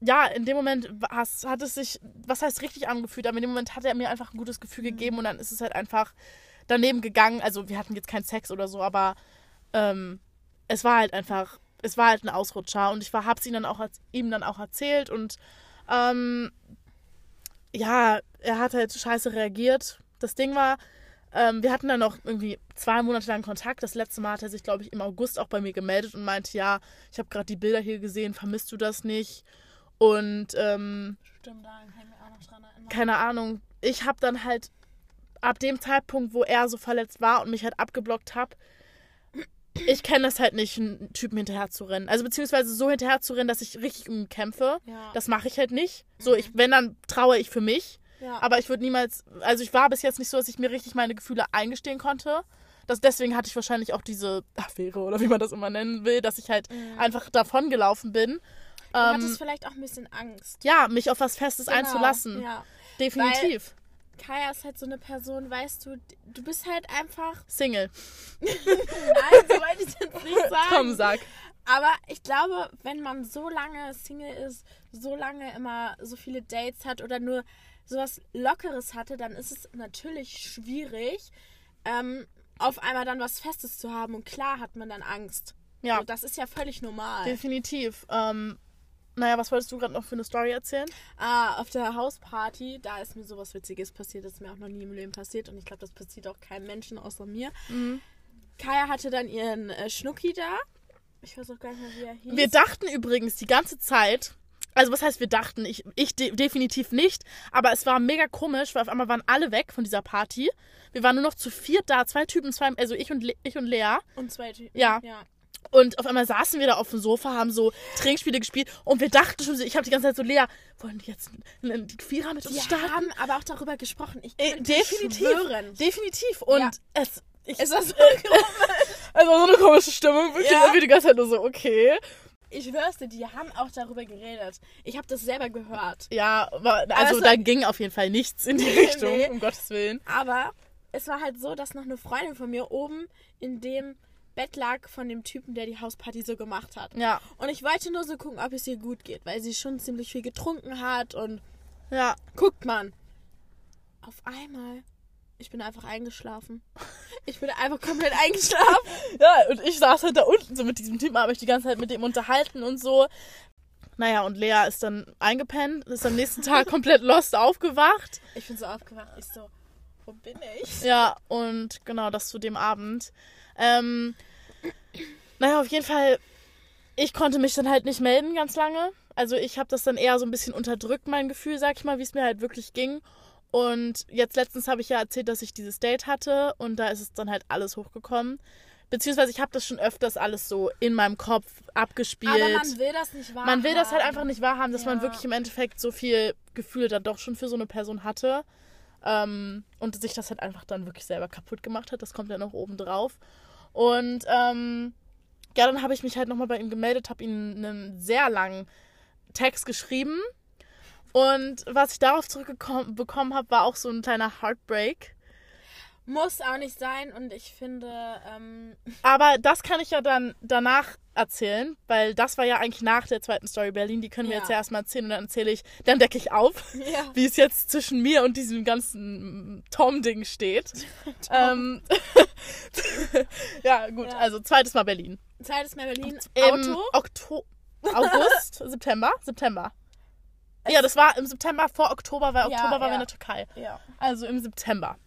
ja, in dem Moment has, hat es sich, was heißt richtig angefühlt, aber in dem Moment hat er mir einfach ein gutes Gefühl Mhm. gegeben und dann ist es halt einfach daneben gegangen. Also wir hatten jetzt keinen Sex oder so, aber ähm, es war halt einfach, es war halt ein Ausrutscher und ich war, hab's ihm dann auch, ihm dann auch erzählt und ähm, ja, er hat halt scheiße reagiert. Das Ding war, ähm, wir hatten dann noch irgendwie zwei Monate lang Kontakt. Das letzte Mal hat er sich, glaube ich, im August auch bei mir gemeldet und meinte, ja, ich habe gerade die Bilder hier gesehen, vermisst du das nicht? Und ähm, Stimmt, da kann ich mich auch noch dran erinnern. keine Ahnung, ich habe dann halt ab dem Zeitpunkt, wo er so verletzt war und mich halt abgeblockt hab, ich kenne das halt nicht, einen Typen hinterher zu rennen. Also beziehungsweise so hinterher zu rennen, dass ich richtig um ihn kämpfe. Ja. Das mache ich halt nicht. So, ich, wenn, dann traue ich für mich. ja. Aber ich würde niemals, also ich war bis jetzt nicht so, dass ich mir richtig meine Gefühle eingestehen konnte. Das, deswegen hatte ich wahrscheinlich auch diese Affäre oder wie man das immer nennen will, dass ich halt einfach davon gelaufen bin. Du Ähm, hattest vielleicht auch ein bisschen Angst. ja, mich auf was Festes Genau, einzulassen. Ja. Definitiv. Kaya ist halt so eine Person, weißt du, du bist halt einfach. Single. Nein, so wollte ich jetzt nicht sagen. Komm, sag. Aber ich glaube, wenn man so lange Single ist, so lange immer so viele Dates hat oder nur sowas Lockeres hatte, dann ist es natürlich schwierig, ähm, auf einmal dann was Festes zu haben. Und klar hat man dann Angst. Ja, So, das ist ja völlig normal. definitiv. Ähm, naja, was wolltest du gerade noch für eine Story erzählen? Ah, auf der Hausparty, da ist mir sowas Witziges passiert, das ist mir auch noch nie im Leben passiert und ich glaube, das passiert auch keinem Menschen außer mir. Mhm. Kaya hatte dann ihren äh, Schnucki da. Ich weiß auch gar nicht mehr, wie er hieß. Wir dachten übrigens die ganze Zeit, also was heißt wir dachten? Ich, ich de definitiv nicht, aber es war mega komisch, weil auf einmal waren alle weg von dieser Party. Wir waren nur noch zu viert da, zwei Typen, zwei, also ich und, Le ich und Lea. und zwei Typen. Ja. ja. Und auf einmal saßen wir da auf dem Sofa, haben so Trinkspiele gespielt und wir dachten schon, so- ich habe die ganze Zeit so, Lea, wollen die jetzt einen Vierer mit uns Wir starten? haben aber auch darüber gesprochen. Ich Äh, könnte definitiv. schwören. Definitiv. Und Ja. es. Ich, Es war so also so eine komische Stimmung, wirklich. Ja. irgendwie die ganze Zeit nur so, okay. Ich schwör's dir, die haben auch darüber geredet. Ich habe das selber gehört. Ja, aber, also es da war- ging auf jeden Fall nichts in die Richtung, Nee. um Gottes Willen. Aber es war halt so, dass noch eine Freundin von mir oben in dem Bett lag von dem Typen, der die Hausparty so gemacht hat. Ja, Und ich wollte nur so gucken, ob es ihr gut geht, weil sie schon ziemlich viel getrunken hat und ja. guckt man. Auf einmal, ich bin einfach eingeschlafen. Ich bin einfach komplett eingeschlafen. Ja, und ich saß halt da unten so mit diesem Typen, habe mich die ganze Zeit mit dem unterhalten und so. Naja, und Lea ist dann eingepennt, ist am nächsten Tag komplett lost aufgewacht. Ich bin so aufgewacht. Ich so, wo bin ich? Ja, und genau das zu dem Abend. Ähm, naja, auf jeden Fall, ich konnte mich dann halt nicht melden ganz lange. Also ich habe das dann eher so ein bisschen unterdrückt, mein Gefühl, sag ich mal, wie es mir halt wirklich ging. Und jetzt letztens habe ich ja erzählt, dass ich dieses Date hatte und da ist es dann halt alles hochgekommen. Beziehungsweise ich habe das schon öfters alles so in meinem Kopf abgespielt. Aber man will das nicht wahrhaben. Man will das halt einfach nicht wahrhaben, dass man Ja. wirklich im Endeffekt so viel Gefühle dann doch schon für so eine Person hatte. Ähm, und sich das halt einfach dann wirklich selber kaputt gemacht hat. Das kommt ja noch oben drauf. Und ähm, ja, dann habe ich mich halt nochmal bei ihm gemeldet, habe ihm einen sehr langen Text geschrieben. Und was ich darauf zurückbekommen habe, war auch so ein kleiner Heartbreak. Muss auch nicht sein und ich finde, ähm, Aber das kann ich ja dann danach erzählen, weil das war ja eigentlich nach der zweiten Story Berlin. Die können wir Ja. jetzt ja erstmal erzählen und dann erzähle ich, dann decke ich auf, ja. wie es jetzt zwischen mir und diesem ganzen Tom-Ding steht. ähm, ja, gut, Ja. also zweites Mal Berlin. Zweites Mal Berlin, Im Auto. Okto August, September? September. Ja, das war im September vor Oktober, weil Oktober waren wir in der Türkei. Ja. Also im September.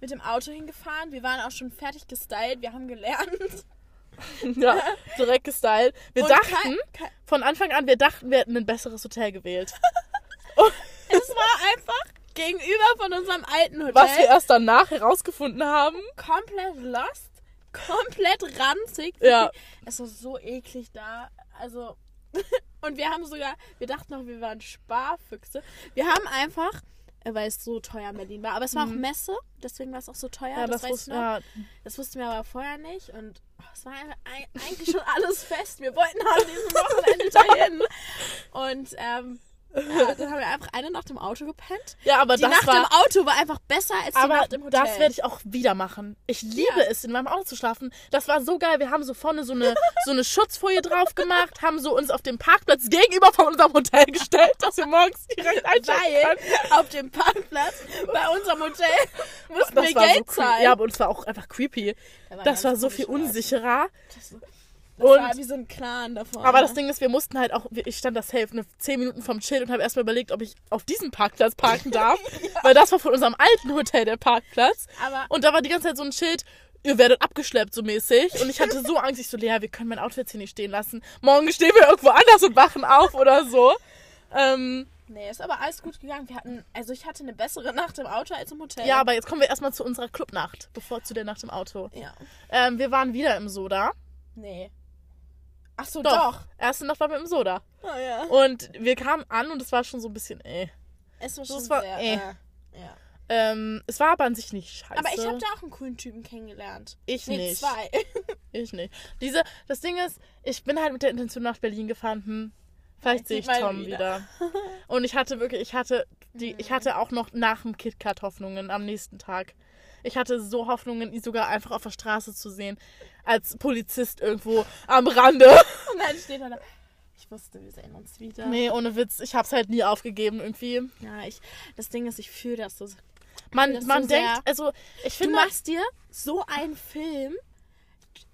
Mit dem Auto hingefahren. Wir waren auch schon fertig gestylt. Wir haben gelernt. Ja, direkt gestylt. Wir Und dachten, kein- kein- von Anfang an, wir dachten, wir hätten ein besseres Hotel gewählt. Es war einfach gegenüber von unserem alten Hotel. Was wir erst danach herausgefunden haben. komplett lost. Komplett ranzig. Ja. Es war so eklig da. Also. Und wir haben sogar, wir dachten noch, wir waren Sparfüchse. Wir haben einfach, weil es so teuer in Berlin war, aber es war auch Messe, deswegen war es auch so teuer. Ja, das, das, wusste, ja, Das wussten wir aber vorher nicht und oh, es war eigentlich schon alles fest. Wir wollten an diesem Wochenende dahin. Und ähm, ja, dann haben wir einfach eine Nacht im Auto gepennt. ja, aber Die das Nacht war, im Auto war einfach besser als die aber Nacht im Hotel. das werde ich auch wieder machen. Ich liebe Ja. es, in meinem Auto zu schlafen. Das war so geil. Wir haben so vorne so eine, so eine Schutzfolie drauf gemacht, haben so uns auf dem Parkplatz gegenüber von unserem Hotel gestellt, dass wir morgens direkt einsteigen Weil auf dem Parkplatz bei unserem Hotel mussten Das wir so Geld creepy. zahlen. Ja, aber uns war auch einfach creepy. Da Das war so viel unsicherer. Das, das Und- war wie so ein Clan davon. Aber das Ding ist, wir mussten halt auch, ich stand da safe eine 10 Minuten vom Schild und habe erstmal überlegt, ob ich auf diesem Parkplatz parken darf. Weil das war von unserem alten Hotel der Parkplatz. Aber- und da war die ganze Zeit so ein Schild, ihr werdet abgeschleppt so mäßig. Und ich hatte so Angst, ich so, Lea, wir können mein Outfit hier nicht stehen lassen. Morgen stehen wir irgendwo anders und wachen auf oder so. Ähm, Nee, ist aber alles gut gegangen. Wir hatten, also ich hatte eine bessere Nacht im Auto als im Hotel. ja, aber jetzt kommen wir erstmal zu unserer Clubnacht, bevor zu der Nacht im Auto. Ja. Ähm, wir waren wieder im Soda. Nee. Ach so, Doch. doch. Erste Nacht waren wir im Soda. Oh, ja. Und wir kamen an und es war schon so ein bisschen, äh. Es war So, schon es war- sehr, eh. äh, ja. Ähm, es war aber an sich nicht scheiße. Aber ich habe da auch einen coolen Typen kennengelernt. Ich nee, nicht. zwei. Ich nicht. Diese, das Ding ist, ich bin halt mit der Intention nach Berlin gefahren. Hm, vielleicht sehe ich Tom wieder. Und ich hatte wirklich, ich hatte die, ich hatte auch noch nach dem KitKat Hoffnungen am nächsten Tag. Ich hatte so Hoffnungen, ihn sogar einfach auf der Straße zu sehen, als Polizist irgendwo am Rande. Und dann steht er da. Ich wusste, wir sehen uns wieder. Nee, ohne Witz, ich hab's halt nie aufgegeben irgendwie. Ja, ich, das Ding ist, ich fühle das so. Man, Das man so denkt, sehr. also ich Du finde, machst dir so einen Film.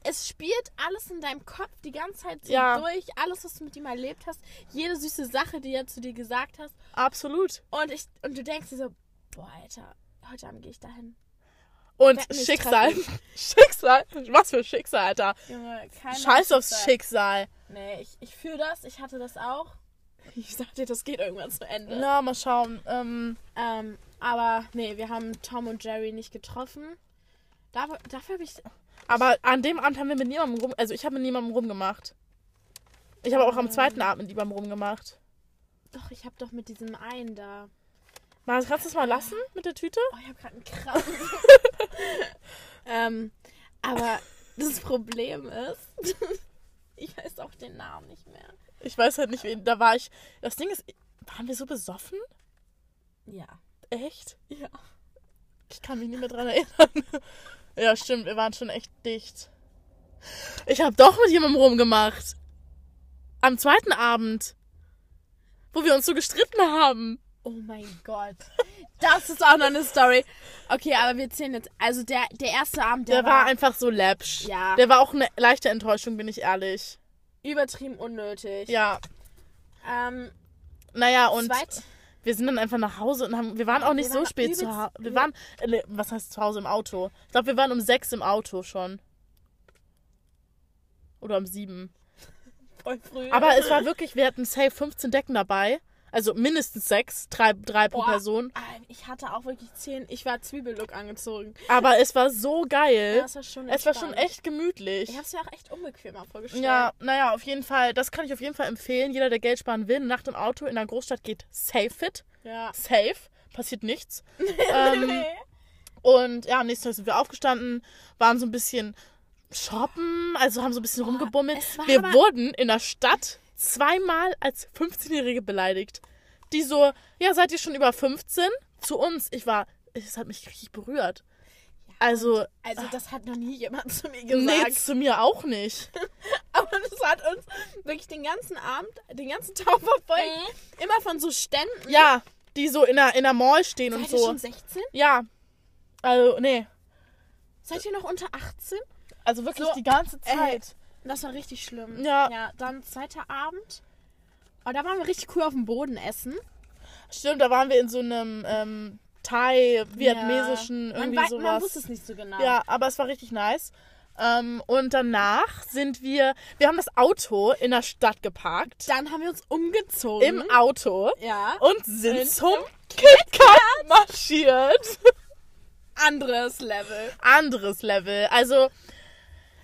Es spielt alles in deinem Kopf die ganze Zeit so Ja. durch. Alles, was du mit ihm erlebt hast. Jede süße Sache, die er zu dir gesagt hat. absolut. Und, ich, und du denkst dir so, boah, Alter, heute Abend gehe ich dahin. Und Schicksal. treffen. Schicksal. Was für Schicksal, Alter. Junge, kein Scheiß aufs Schicksal. Nee, ich, ich fühle das. Ich hatte das auch. Ich sag dir, das geht irgendwann zu Ende. Na, mal schauen. Ähm, Ähm, aber nee, wir haben Tom und Jerry nicht getroffen. Dafür, dafür habe ich. aber an dem Abend haben wir mit niemandem rum. Also ich habe mit niemandem rumgemacht. Ich habe auch am zweiten Abend mit niemandem rumgemacht. Doch, ich habe doch mit diesem einen da. Mal, kannst du es mal lassen mit der Tüte? Oh, ich habe gerade einen Krampf. ähm, aber das Problem ist, ich weiß auch den Namen nicht mehr. Ich weiß halt nicht, wen. Da war ich. Das Ding ist, waren wir so besoffen? Ja. Echt? Ja. Ich kann mich nicht mehr dran erinnern. ja, stimmt, wir waren schon echt dicht. Ich habe doch mit jemandem rumgemacht. Am zweiten Abend. Wo wir uns so gestritten haben. Oh mein Gott. Das ist auch noch eine Story. Okay, aber wir zählen jetzt. Also der, der erste Abend, der, Der, war einfach so läppsch. Ja. Der war auch eine leichte Enttäuschung, bin ich ehrlich. übertrieben unnötig. Ja. Ähm, Naja, und zweit, wir sind dann einfach nach Hause und haben. Wir waren auch nicht Wir so waren spät zu Hause. Wir waren. Äh, ne, was heißt zu Hause im Auto? Ich glaube, wir waren um sechs im Auto schon. Oder um sieben. voll früh. Aber es war wirklich, wir hatten safe 15 Decken dabei. Also mindestens sechs, drei, drei pro Boah, Person. ah, Ich hatte auch wirklich zehn. Ich war Zwiebellook angezogen. Aber es war so geil. Ja, es war schon es war schon echt gemütlich. Ich hab's mir auch echt unbequemer vorgestellt. Ja, naja, auf jeden Fall, das kann ich auf jeden Fall empfehlen. Jeder, der Geld sparen will, nach dem Auto in der Großstadt geht safe fit. Ja. Safe. Passiert nichts. ähm, und ja, am nächsten Tag sind wir aufgestanden, waren so ein bisschen shoppen, also haben so ein bisschen rumgebummelt. es Wir wurden in der Stadt zweimal als 15-Jährige beleidigt. Die so, ja, seid ihr schon über 15? Zu uns. Ich war, es hat mich richtig berührt. Also, Also das hat noch nie jemand zu mir nee, gesagt. zu mir auch nicht. Aber das hat uns wirklich den ganzen Abend, den ganzen Tag verfolgt. Immer von so Ständen. Ja, die so in der, in der Mall stehen Seid und ihr so. schon 16? Ja. Also, nee. Seid ihr noch unter 18? Also wirklich So, die ganze äh, Zeit. Das war richtig schlimm. Ja. Ja, dann zweiter Abend. Oh, da waren wir richtig cool auf dem Boden essen. Stimmt, da waren wir in so einem ähm, Thai-vietnamesischen ja. irgendwie man, sowas. Man wusste es nicht so genau. Ja, aber es war richtig nice. Ähm, und danach sind wir, wir haben das Auto in der Stadt geparkt. Dann haben wir uns umgezogen. Im Auto. ja. Und sind Und zum KitKat marschiert. anderes Level. Anderes Level. Also,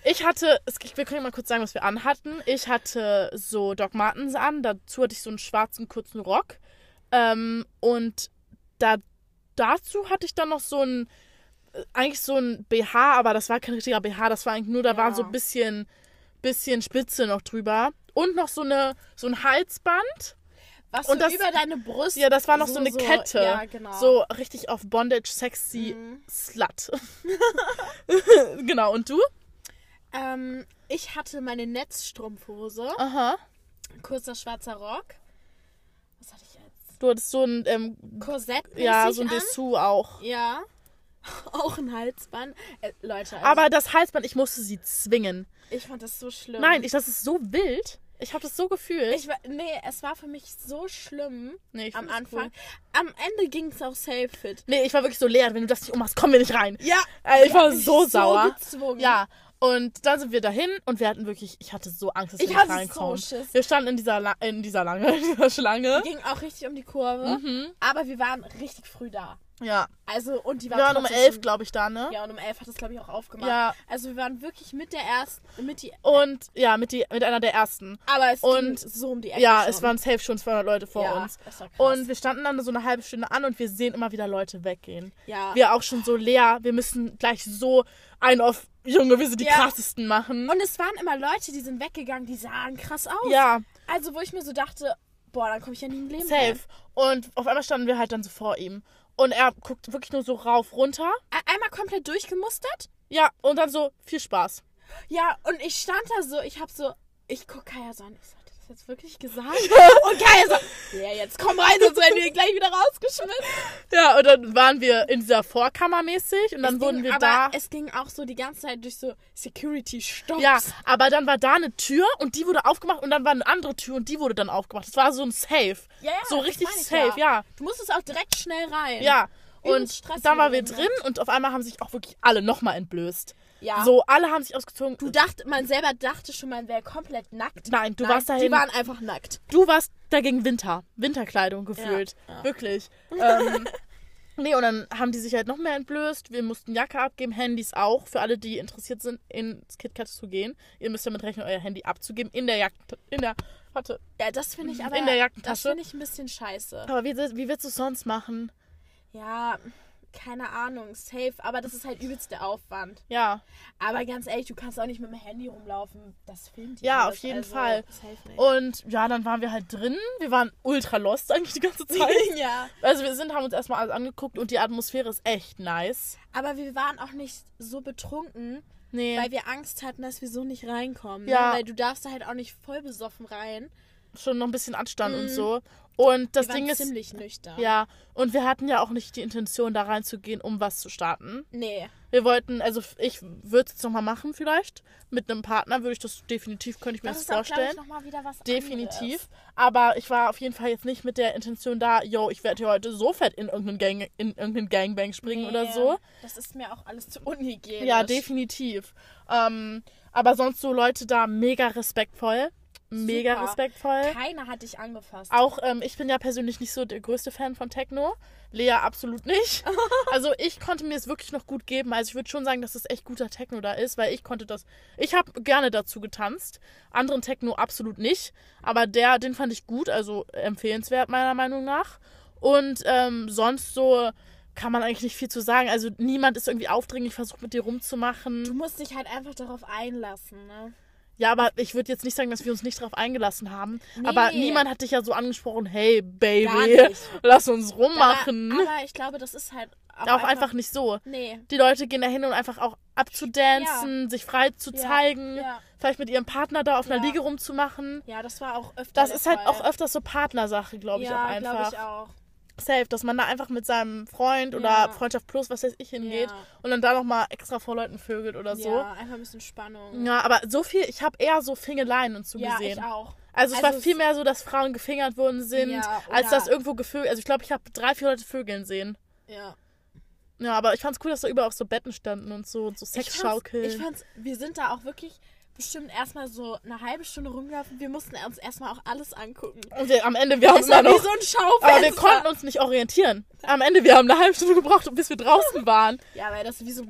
ich hatte, wir können ja mal kurz sagen, was wir anhatten. Ich hatte so Doc Martens an, dazu hatte ich so einen schwarzen kurzen Rock. Ähm, und da, dazu hatte ich dann noch so ein, äh, eigentlich so ein BH, aber das war kein richtiger BH, das war eigentlich nur, da Ja. war so ein bisschen, bisschen Spitze noch drüber. Und noch so, eine, so ein Halsband. Was Und so das- über deine Brust. Ja, das war noch so, eine Kette. Ja, genau. So richtig auf Bondage sexy Mhm. Slut. genau, und du? Ähm, ich hatte meine Netzstrumpfhose, Aha. kurzer schwarzer Rock. Was hatte ich jetzt? Du hattest so ein, ähm, Korsett ja, so ein an. Dessous auch. Ja. Auch ein Halsband. Äh, Leute, also Aber das Halsband, ich musste sie zwingen. ich fand das so schlimm. Nein, ich, das ist so wild. Ich habe das so gefühlt. ich war, nee, es war für mich so schlimm nee, ich am Anfang. Cool. Am Ende ging es auch safe fit. Nee, ich war wirklich so leer. Wenn du das nicht ummachst, kommen wir nicht rein. Ja, Äh, ich war mich so sauer. gezwungen. Ja, Und dann sind wir dahin und wir hatten wirklich, ich hatte so Angst, dass wir Ich nicht reinkommen. so Schiss. Wir standen in dieser, La in dieser Lange, in dieser Schlange. Ging auch richtig um die Kurve. Mhm. Aber wir waren richtig früh da. Ja. Also, und die Wir war waren um elf, glaube ich, da, ne? Ja, und um elf hat es, glaube ich, auch aufgemacht. Ja. Also, wir waren wirklich mit der ersten, mit die, Und ja, mit, die, mit einer der ersten. aber es Und- ging so um die Ecke Ja, schon. es waren safe schon 200 Leute vor ja, uns. Das war krass. Und wir standen dann so eine halbe Stunde an und wir sehen immer wieder Leute weggehen. ja. Wir auch schon so, Lea, wir müssen gleich so einen auf, Junge, wir sind die Ja. krassesten machen. und es waren immer Leute, die sind weggegangen, die sahen krass aus. ja, Also, wo ich mir so dachte, boah, dann komme ich ja nie im Leben safe. rein. Und auf einmal standen wir halt dann so vor ihm. Und er guckt wirklich nur so rauf, runter. Einmal komplett durchgemustert. Ja, und dann so, viel Spaß. Ja, und ich stand da so, ich hab so, ich guck Kaya so an, ich so, jetzt wirklich gesagt? und Kaya so, ja, jetzt komm rein, sonst werden wir gleich wieder rausgeschmissen. Ja, und dann waren wir in dieser Vorkammer mäßig und dann Es wurden ging, wir aber da. Es ging auch so die ganze Zeit durch so Security-Stops. Ja, aber dann war da eine Tür und die wurde aufgemacht und dann war eine andere Tür und die wurde dann aufgemacht. Das war so ein Safe. ja, ja, so richtig safe, ja. Du musstest auch direkt schnell rein. Ja. Und dann waren wir drin und auf einmal haben sich auch wirklich alle nochmal entblößt. Ja. So, alle haben sich ausgezogen. Du dacht, man selber dachte schon, man wäre komplett nackt. Nein, du Nein, warst dahin. Die waren einfach nackt. Du warst dagegen Winter. Winterkleidung gefühlt. Ja, ja. Wirklich. ähm, nee, und dann haben die sich halt noch mehr entblößt. Wir mussten Jacke abgeben, Handys auch. Für alle, die interessiert sind, ins KitKat zu gehen. Ihr müsst damit rechnen, euer Handy abzugeben. In der Jacke. In der. Warte. Ja, das finde ich aber. In der Das Jackentasche. finde ich ein bisschen scheiße. Aber wie, wie willst du es sonst machen? Ja, keine Ahnung, safe. Aber das ist halt übelst der Aufwand. Ja. Aber ganz ehrlich, du kannst auch nicht mit dem Handy rumlaufen. Das filmt die Ja, alles, auf jeden also, Fall. Und ja, dann waren wir halt drin. Wir waren ultra lost eigentlich die ganze Zeit. ja. Also wir sind, haben uns erstmal alles angeguckt und die Atmosphäre ist echt nice. Aber wir waren auch nicht so betrunken, Nee. weil wir Angst hatten, dass wir so nicht reinkommen. Ja. Ne? Weil du darfst da halt auch nicht voll besoffen rein. schon noch ein bisschen Anstand und Mhm. so. Und das wir Ding ist, ziemlich nüchtern. ja, und wir hatten ja auch nicht die Intention, da reinzugehen, um was zu starten. Nee. Wir wollten, also ich würde es jetzt nochmal machen vielleicht. Mit einem Partner würde ich das definitiv, könnte ich mir Das das, ist auch, vorstellen. ich, nochmal wieder was Definitiv. anderes. Aber ich war auf jeden Fall jetzt nicht mit der Intention da, yo, ich werde hier heute so fett in irgendeinen, Gang, in irgendeinen Gangbang springen oder Nee, so. Das ist mir auch alles zu unhygienisch. Ja, definitiv. Ähm, aber sonst so Leute da mega respektvoll. Mega Super. respektvoll. Keiner hat dich angefasst. Auch ähm, ich bin ja persönlich nicht so der größte Fan von Techno. Lea absolut nicht. Also ich konnte mir es wirklich noch gut geben. Also ich würde schon sagen, dass es echt guter Techno da ist, weil ich konnte das. Ich habe gerne dazu getanzt. Anderen Techno absolut nicht. Aber der, den fand ich gut, also empfehlenswert meiner Meinung nach. Und ähm, sonst so kann man eigentlich nicht viel zu sagen. Also niemand ist irgendwie aufdringlich, versucht mit dir rumzumachen. Du musst dich halt einfach darauf einlassen, ne? Ja, aber ich würde jetzt nicht sagen, dass wir uns nicht darauf eingelassen haben. Nee. Aber niemand hat dich ja so angesprochen, hey Baby, lass uns rummachen. Aber, aber ich glaube, das ist halt auch, auch einfach, nicht so. Nee. Die Leute gehen da hin, um einfach auch abzudancen, sich frei zu Ja, zeigen, ja. vielleicht mit ihrem Partner da auf einer Ja. Liege rumzumachen. Ja, das war auch öfter. Das ist halt Fall. auch öfters so Partnersache, glaube ich, auch Ja, glaube einfach. ich auch. Safe, dass man da einfach mit seinem Freund oder Ja. Freundschaft plus, was weiß ich, hingeht Ja. und dann da nochmal extra vor Leuten vögelt oder so. Ja, einfach ein bisschen Spannung. Ja, aber so viel, ich habe eher so Fingeleien und so Ja, gesehen. ich auch. Also es Also war es- viel mehr so, dass Frauen gefingert worden sind, Ja, als dass irgendwo gevögelt. Also ich glaube, ich habe drei, vier Leute vögeln sehen. Ja. Ja, aber ich fand's cool, dass da überall auch so Betten standen und so und so Ich fand's, Sexschaukeln. ich fand's, wir sind da auch wirklich bestimmt erstmal so eine halbe Stunde rumgelaufen. Wir mussten uns erstmal auch alles angucken. Und wir, am Ende, wir haben Es immer war wie noch. so ein Schaufenster. aber wir konnten uns nicht orientieren. Am Ende, wir haben eine halbe Stunde gebraucht, bis wir draußen waren. Ja, weil das wie so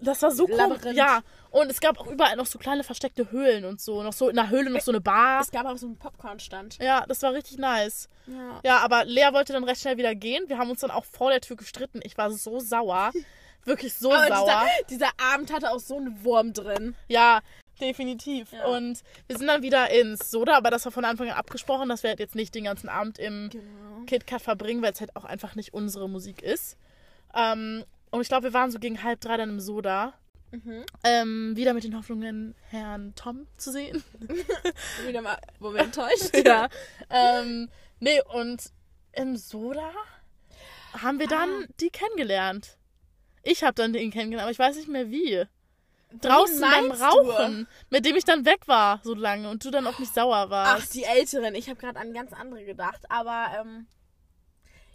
Das war so. Labyrinth. Ja. Und es gab auch überall noch so kleine versteckte Höhlen und so. Noch so in der Höhle noch so eine Bar. Es gab auch so einen Popcornstand. Ja, das war richtig nice. Ja. Ja, aber Lea wollte dann recht schnell wieder gehen. Wir haben uns dann auch vor der Tür gestritten. Ich war so sauer. Wirklich so Aber sauer. dieser, dieser Abend hatte auch so einen Wurm drin. Ja, definitiv. Ja. Und wir sind dann wieder ins Soda, aber das war von Anfang an abgesprochen, dass wir halt jetzt nicht den ganzen Abend im Genau. KitKat verbringen, weil es halt auch einfach nicht unsere Musik ist. Ähm, und ich glaube, wir waren so gegen halb drei dann im Soda. Mhm. Ähm, wieder mit den Hoffnungen, Herrn Tom zu sehen. Wieder mal, wo wir enttäuscht. ja. Ähm, nee, und im Soda haben wir dann Ah. die kennengelernt. Ich habe dann den kennengelernt, aber ich weiß nicht mehr wie. Draußen beim Rauchen, mit dem ich dann weg war so lange und du dann auf mich sauer Ach, warst. die Älteren. Ich habe gerade an ganz andere gedacht. Aber ähm,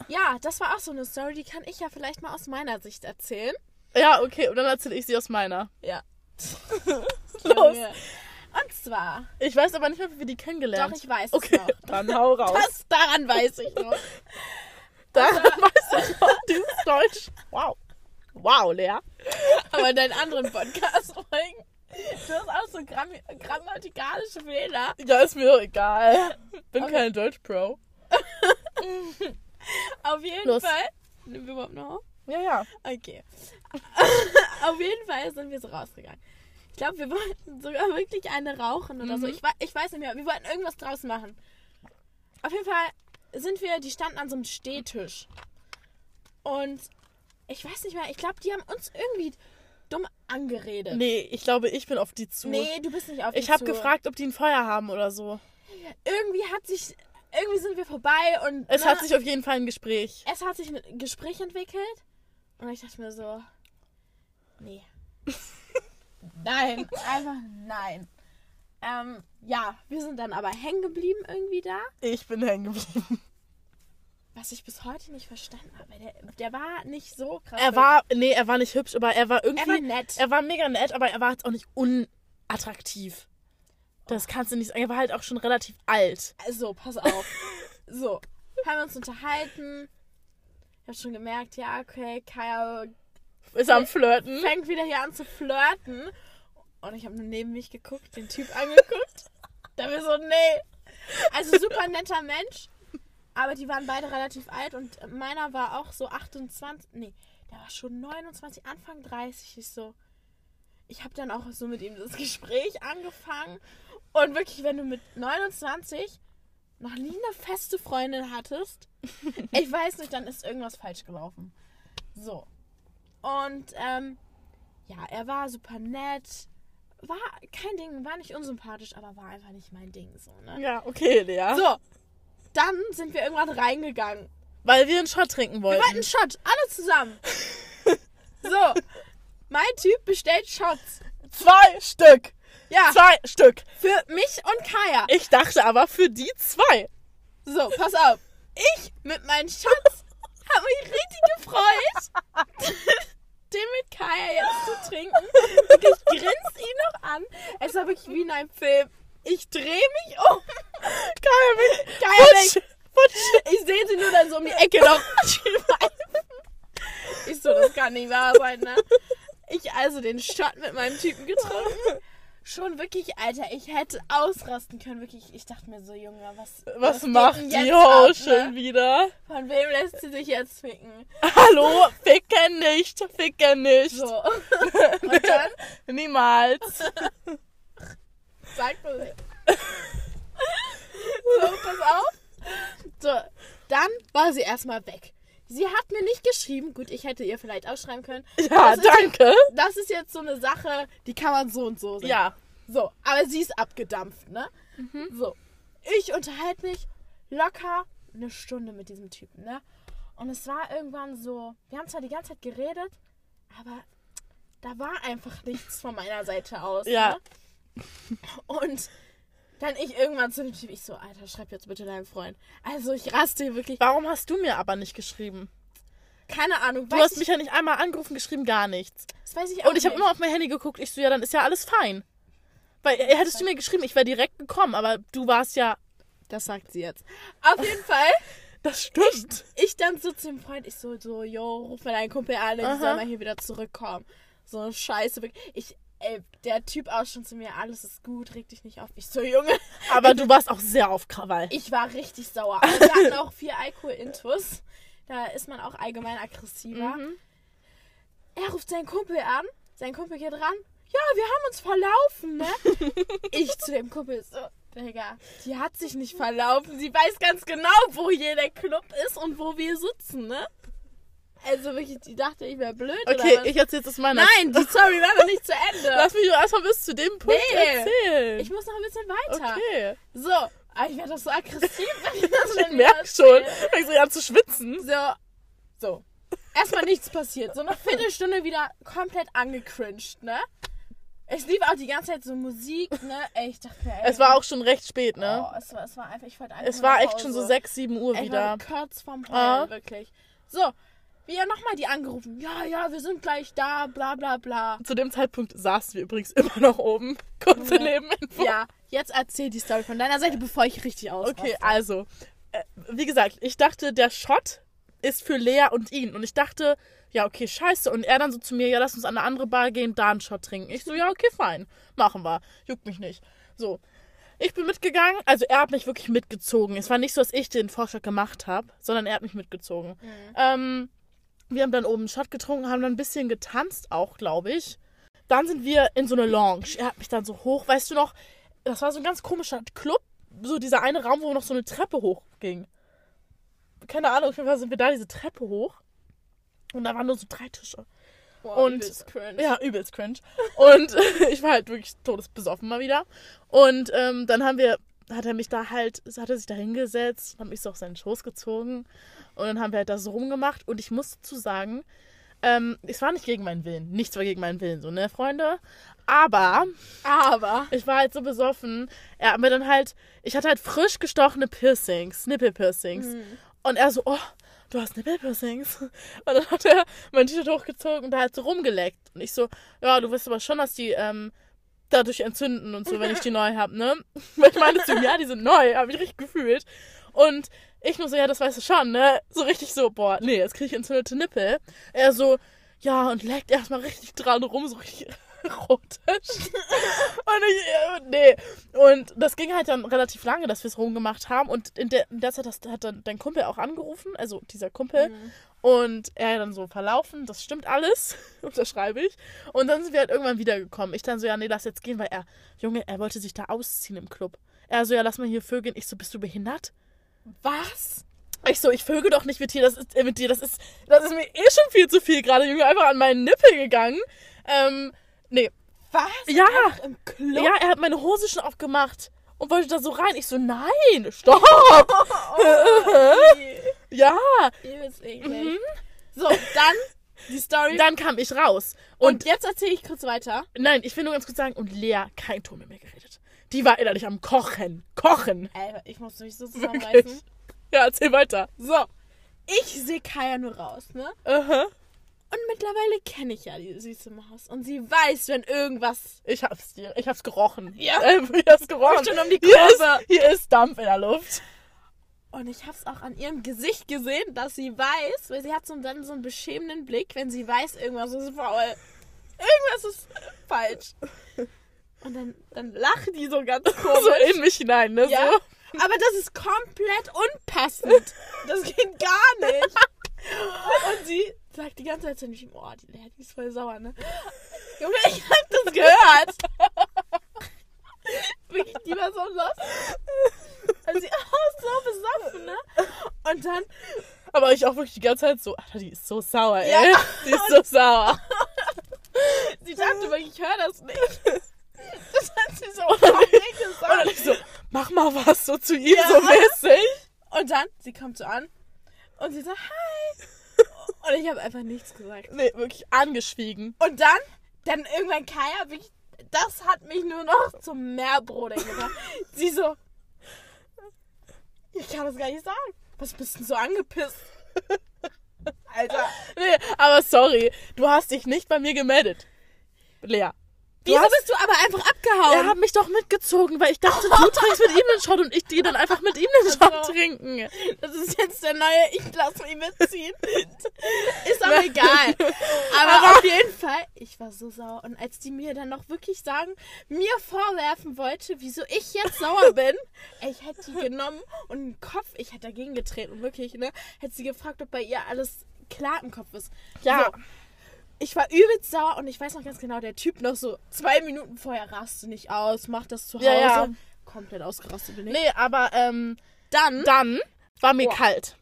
ja, das war auch so eine Story, die kann ich ja vielleicht mal aus meiner Sicht erzählen. Ja, okay, und dann erzähle ich sie aus meiner. Ja. Los. Und zwar, Ich weiß aber nicht mehr, wie wir die kennengelernt doch, ich weiß Okay, es noch. dann hau raus. Das, daran weiß ich noch. Da weiß ich noch dieses Deutsch. Wow. Wow, Lea. Aber in deinen anderen Podcast-Folgen, du hast auch so Gramm grammatikalische Fehler. Ja, ist mir doch egal. Bin Okay. kein Deutsch-Pro. Auf jeden Los. Fall. Nehmen wir überhaupt noch auf? Ja, ja. Okay. Auf jeden Fall sind wir so rausgegangen. Ich glaube, wir wollten sogar wirklich eine rauchen oder so. Mhm. Ich, wei- ich weiß nicht mehr. Wir wollten irgendwas draus machen. Auf jeden Fall sind wir, die standen an so einem Stehtisch. Und ich weiß nicht mehr, ich glaube, die haben uns irgendwie dumm angeredet. Nee, ich glaube, ich bin auf die zu. Nee, du bist nicht auf die ich habe zu. gefragt, ob die ein Feuer haben oder so. Irgendwie hat sich, irgendwie sind wir vorbei und Es ne, hat sich auf jeden Fall ein Gespräch. es hat sich ein Gespräch entwickelt. Und ich dachte mir so, nee. nein, einfach nein. Ähm, ja, wir sind dann aber hängen geblieben irgendwie da. Ich bin hängen geblieben. Was ich bis heute nicht verstanden habe. Der, der war nicht so krass. Er war, nee, er war nicht hübsch, aber er war er irgendwie. war nett. Er war mega nett, aber er war jetzt auch nicht unattraktiv. Das kannst du nicht sagen. Er war halt auch schon relativ alt. Also, pass auf. so, haben wir uns unterhalten. Ich habe schon gemerkt, ja, okay, Kaya Ist am Flirten. fängt wieder hier an zu flirten. Und ich habe nur neben mich geguckt, den Typ angeguckt. da wir so, nee. Also super netter Mensch. Aber die waren beide relativ alt und meiner war auch so 28. Nee, der war schon 29, Anfang 30. Ich so. Ich habe dann auch so mit ihm das Gespräch angefangen. Und wirklich, wenn du mit 29 noch nie eine feste Freundin hattest, ich weiß nicht, dann ist irgendwas falsch gelaufen. So. Und ähm, ja, er war super nett. War kein Ding, war nicht unsympathisch, aber war einfach nicht mein Ding so, ne? Ja, okay, Lea. So, dann sind wir irgendwann reingegangen. Weil wir einen Shot trinken Wir wollten. wollten einen Shot, alle zusammen. So, mein Typ bestellt Shots. Zwei Stück. Ja, Zwei Stück. für mich und Kaya. Ich dachte aber für die zwei. So, pass auf. Ich mit meinen Shots habe mich richtig gefreut, den mit Kaya jetzt zu trinken. Ich grinse ihn noch an. Es war wirklich wie in einem Film. Ich drehe mich um. Mich. Kaya Putsch. weg. Ich sehe sie nur dann so um die Ecke noch. Ich so, das kann nicht wahr sein, ne? Ich also den Shot mit meinem Typen getrunken. Schon wirklich, Alter, ich hätte ausrasten können. Wirklich, ich dachte mir so, Junge, was, Was geht macht die Ho ab, schon ne? wieder? Von wem lässt sie sich jetzt ficken? Hallo? Ficken nicht. Ficken nicht. So. Und dann Niemals. Sagt man sich. So, pass auf. So, dann war sie erstmal weg. Sie hat mir nicht geschrieben. Gut, ich hätte ihr vielleicht auch schreiben können. Ja, Das ist danke. Das ist jetzt so eine Sache, die kann man so und so sehen. Ja. So, aber sie ist abgedampft, ne? Mhm. So. Ich unterhalte mich locker eine Stunde mit diesem Typen, ne? Und es war irgendwann so, wir haben zwar die ganze Zeit geredet, aber da war einfach nichts von meiner Seite aus. Ja. Ne? Und dann ich irgendwann zu dem Typ, ich so, Alter, schreib jetzt bitte deinem Freund. Also ich raste hier wirklich, Warum hast du mir aber nicht geschrieben? keine Ahnung, Du hast ich, mich ja nicht einmal angerufen, geschrieben, gar nichts. das weiß ich auch Und ich habe immer auf mein Handy geguckt. Ich so, ja, dann ist ja alles fein. Weil äh, hättest du mir geschrieben, ich wäre direkt gekommen, aber du warst ja. Das sagt sie jetzt. Auf jeden Fall. Das stimmt. ich dann so zu dem Freund, ich so, so, yo, ruf mal deinen Kumpel an, Aha. soll mal hier wieder zurückkommen. So, scheiße. wirklich. Ich, ey, der Typ auch schon zu mir, alles ist gut, reg dich nicht auf. Ich so, Junge, Aber du warst auch sehr auf Krawall. ich war richtig sauer. Aber wir hatten auch viel Alkohol-Intus. Da ist man auch allgemein aggressiver. Mhm. Er ruft seinen Kumpel an, sein Kumpel geht ran. Ja, wir haben uns verlaufen, ne? ich zu dem Kumpel so, Digga, die hat sich nicht verlaufen. Sie weiß ganz genau, wo hier der Club ist und wo wir sitzen, ne? Also wirklich, die dachte, ich wäre blöd Okay, oder was? ich erzähl jetzt meiner. Nein, die Story war noch nicht zu Ende. Lass mich doch erstmal bis zu dem Punkt Nee. erzählen. ich muss noch ein bisschen weiter. okay. So, aber ich werde doch so aggressiv, wenn ich das Ich schon merk wieder schon. erzähle. Fängst du an zu schwitzen. So, so. Erstmal nichts passiert. So eine Viertelstunde wieder komplett angecringed, ne? Es lief auch die ganze Zeit so Musik, ne? Ey, ich dachte mir, ey, Es war auch schon recht spät, ne? Oh, es war, es war einfach, ich wollte einfach es nur war echt schon so Hause. 6, 7 Uhr Ich wieder. war kurz vorm Heulen, Ah. wirklich. So, Wie er nochmal die angerufen. Ja, ja, wir sind gleich da, bla bla bla. Zu dem Zeitpunkt saßen wir übrigens immer noch oben. Kurze Ja. Nebeninfo. Ja, jetzt erzähl die Story von deiner Seite, bevor ich richtig aus. Okay, also, äh, wie gesagt, ich dachte, der Shot ist für Lea und ihn. Und ich dachte, ja, okay, scheiße. Und er dann so zu mir, ja, lass uns an eine andere Bar gehen, da einen Shot trinken. Ich so, ja, okay, fein. Machen wir. Juckt mich nicht. So. Ich bin mitgegangen, also er hat mich wirklich mitgezogen. Es war nicht so, dass ich den Vorschlag gemacht habe, sondern er hat mich mitgezogen. Ähm, wir haben dann oben einen Shot getrunken, haben dann ein bisschen getanzt auch, glaube ich. Dann sind wir in so eine Lounge. Er hat mich dann so hoch, weißt du noch, das war so ein ganz komischer Club, so dieser eine Raum, wo noch so eine Treppe hochging. Keine Ahnung, auf jeden Fall sind wir da diese Treppe hoch. Und da waren nur so drei Tische. Boah, und- übelst cringe. Ja, übelst cringe. Und ich war halt wirklich todesbesoffen mal wieder. Und ähm, dann haben wir, hat er mich da halt, hat er sich da hingesetzt, hat mich so auf seinen Schoß gezogen. Und dann haben wir halt da so rumgemacht. Und ich muss dazu sagen, ähm, es war nicht gegen meinen Willen. Nichts war gegen meinen Willen, so, ne, Freunde? Aber Aber. ich war halt so besoffen. Er hat mir dann halt, ich hatte halt frisch gestochene Piercings, Nippelpiercings. Und er so, oh, du hast Nippelpiercings. Und dann hat er mein T-Shirt hochgezogen und da halt so rumgeleckt. Und ich so, ja, du weißt aber schon, dass die ähm, dadurch entzünden und so, wenn ich die neu hab, ne? Weil ich meinte zu ihm, ja, die sind neu, habe ich richtig gefühlt. Und ich nur so, ja, das weißt du schon, ne? So richtig so, boah, nee, jetzt kriege ich entzündete Nippel. Er so, ja, und leckt erstmal richtig dran rum, so richtig erotisch. und ich, äh, nee. Und das ging halt dann relativ lange, dass wir es rumgemacht haben. Und in der, in der Zeit hat dann dein Kumpel auch angerufen, also dieser Kumpel. Und er dann so verlaufen, das stimmt alles, unterschreibe ich. Und dann sind wir halt irgendwann wiedergekommen. Ich dann so, ja, nee, lass jetzt gehen, weil er, Junge, er wollte sich da ausziehen im Club. Er so, ja, lass mal hier vögeln. Ich so, bist du behindert? Was? Ich so, ich vögel doch nicht mit dir, das ist, äh, mit dir, das ist, das ist mir eh schon viel zu viel gerade, Junge, einfach an meinen Nippel gegangen. Ähm, nee. Was? Ja. Ja, er hat meine Hose schon aufgemacht und wollte da so rein. Ich so, nein, stopp. ja. Übelst eklig. So, dann die Story. Dann kam ich raus. und, Und, jetzt erzähle ich kurz weiter. nein, ich will nur ganz kurz sagen, und Lea, kein Ton mit mir geredet. Die war innerlich am Kochen. Kochen. Ey, ich muss mich so Wirklich. zusammenreißen. Ja, erzähl weiter. So, ich sehe Kaya nur raus, ne? Aha. Und mittlerweile kenne ich ja die süße Maus. Und sie weiß, wenn irgendwas. Ich hab's dir, ich hab's gerochen. Ja. Äh, ich hab's gerochen. Schon um die Hier Kurve. ist, hier ist Dampf in der Luft. Und ich hab's auch an ihrem Gesicht gesehen, dass sie weiß, weil sie hat so dann so einen beschämenden Blick, wenn sie weiß, irgendwas ist faul. Irgendwas ist falsch. Und dann, dann lacht die so ganz komisch. So in mich hinein, ne? Ja, So. aber das ist komplett unpassend. Das geht gar nicht. Und sie sagt die ganze Zeit zu ihm, oh, die die ist voll sauer, ne? Junge, ich hab das gehört. Wirklich, die war so los. Und sie auch so besoffen, ne? Und dann, Aber ich auch wirklich die ganze Zeit so, Alter, die ist so sauer, ey. Ja. Die ist so sauer. sie dachte wirklich, ich höre das nicht. Das hat sie so Und dann gesagt. ich so, mach mal was so zu ihm, Ja. so mäßig. Und dann, sie kommt so an und sie sagt, hi. Und ich habe einfach nichts gesagt. Nee, wirklich angeschwiegen. Und dann, dann irgendwann Kaya, wirklich, das hat mich nur noch zum Meerbrodeln gebracht. Sie so, ich kann das gar nicht sagen. Was bist denn so angepisst? Alter. Nee, aber sorry, du hast dich nicht bei mir gemeldet. Lea. Wieso hast, bist du aber einfach abgehauen? er hat mich doch mitgezogen, weil ich dachte, du trinkst mit ihm den Shot und ich gehe dann einfach mit ihm den Shot Also. trinken. Das ist jetzt der neue, ich lass mich mitziehen. Ist auch egal. Aber auf jeden Fall, ich war so sauer. Und als die mir dann noch wirklich sagen, mir vorwerfen wollte, wieso ich jetzt sauer bin, ey, ich hätte die genommen und den Kopf, ich hätte dagegen getreten. Und wirklich, ne, hätte sie gefragt, ob bei ihr alles klar im Kopf ist. Ja. So. Ich war übelst sauer und ich weiß noch ganz genau, der Typ noch so zwei Minuten vorher raste nicht aus, macht das zu Hause. Ja, ja. Komplett ausgerastet bin ich. Nee, aber ähm, Dann, dann war mir Boah. kalt.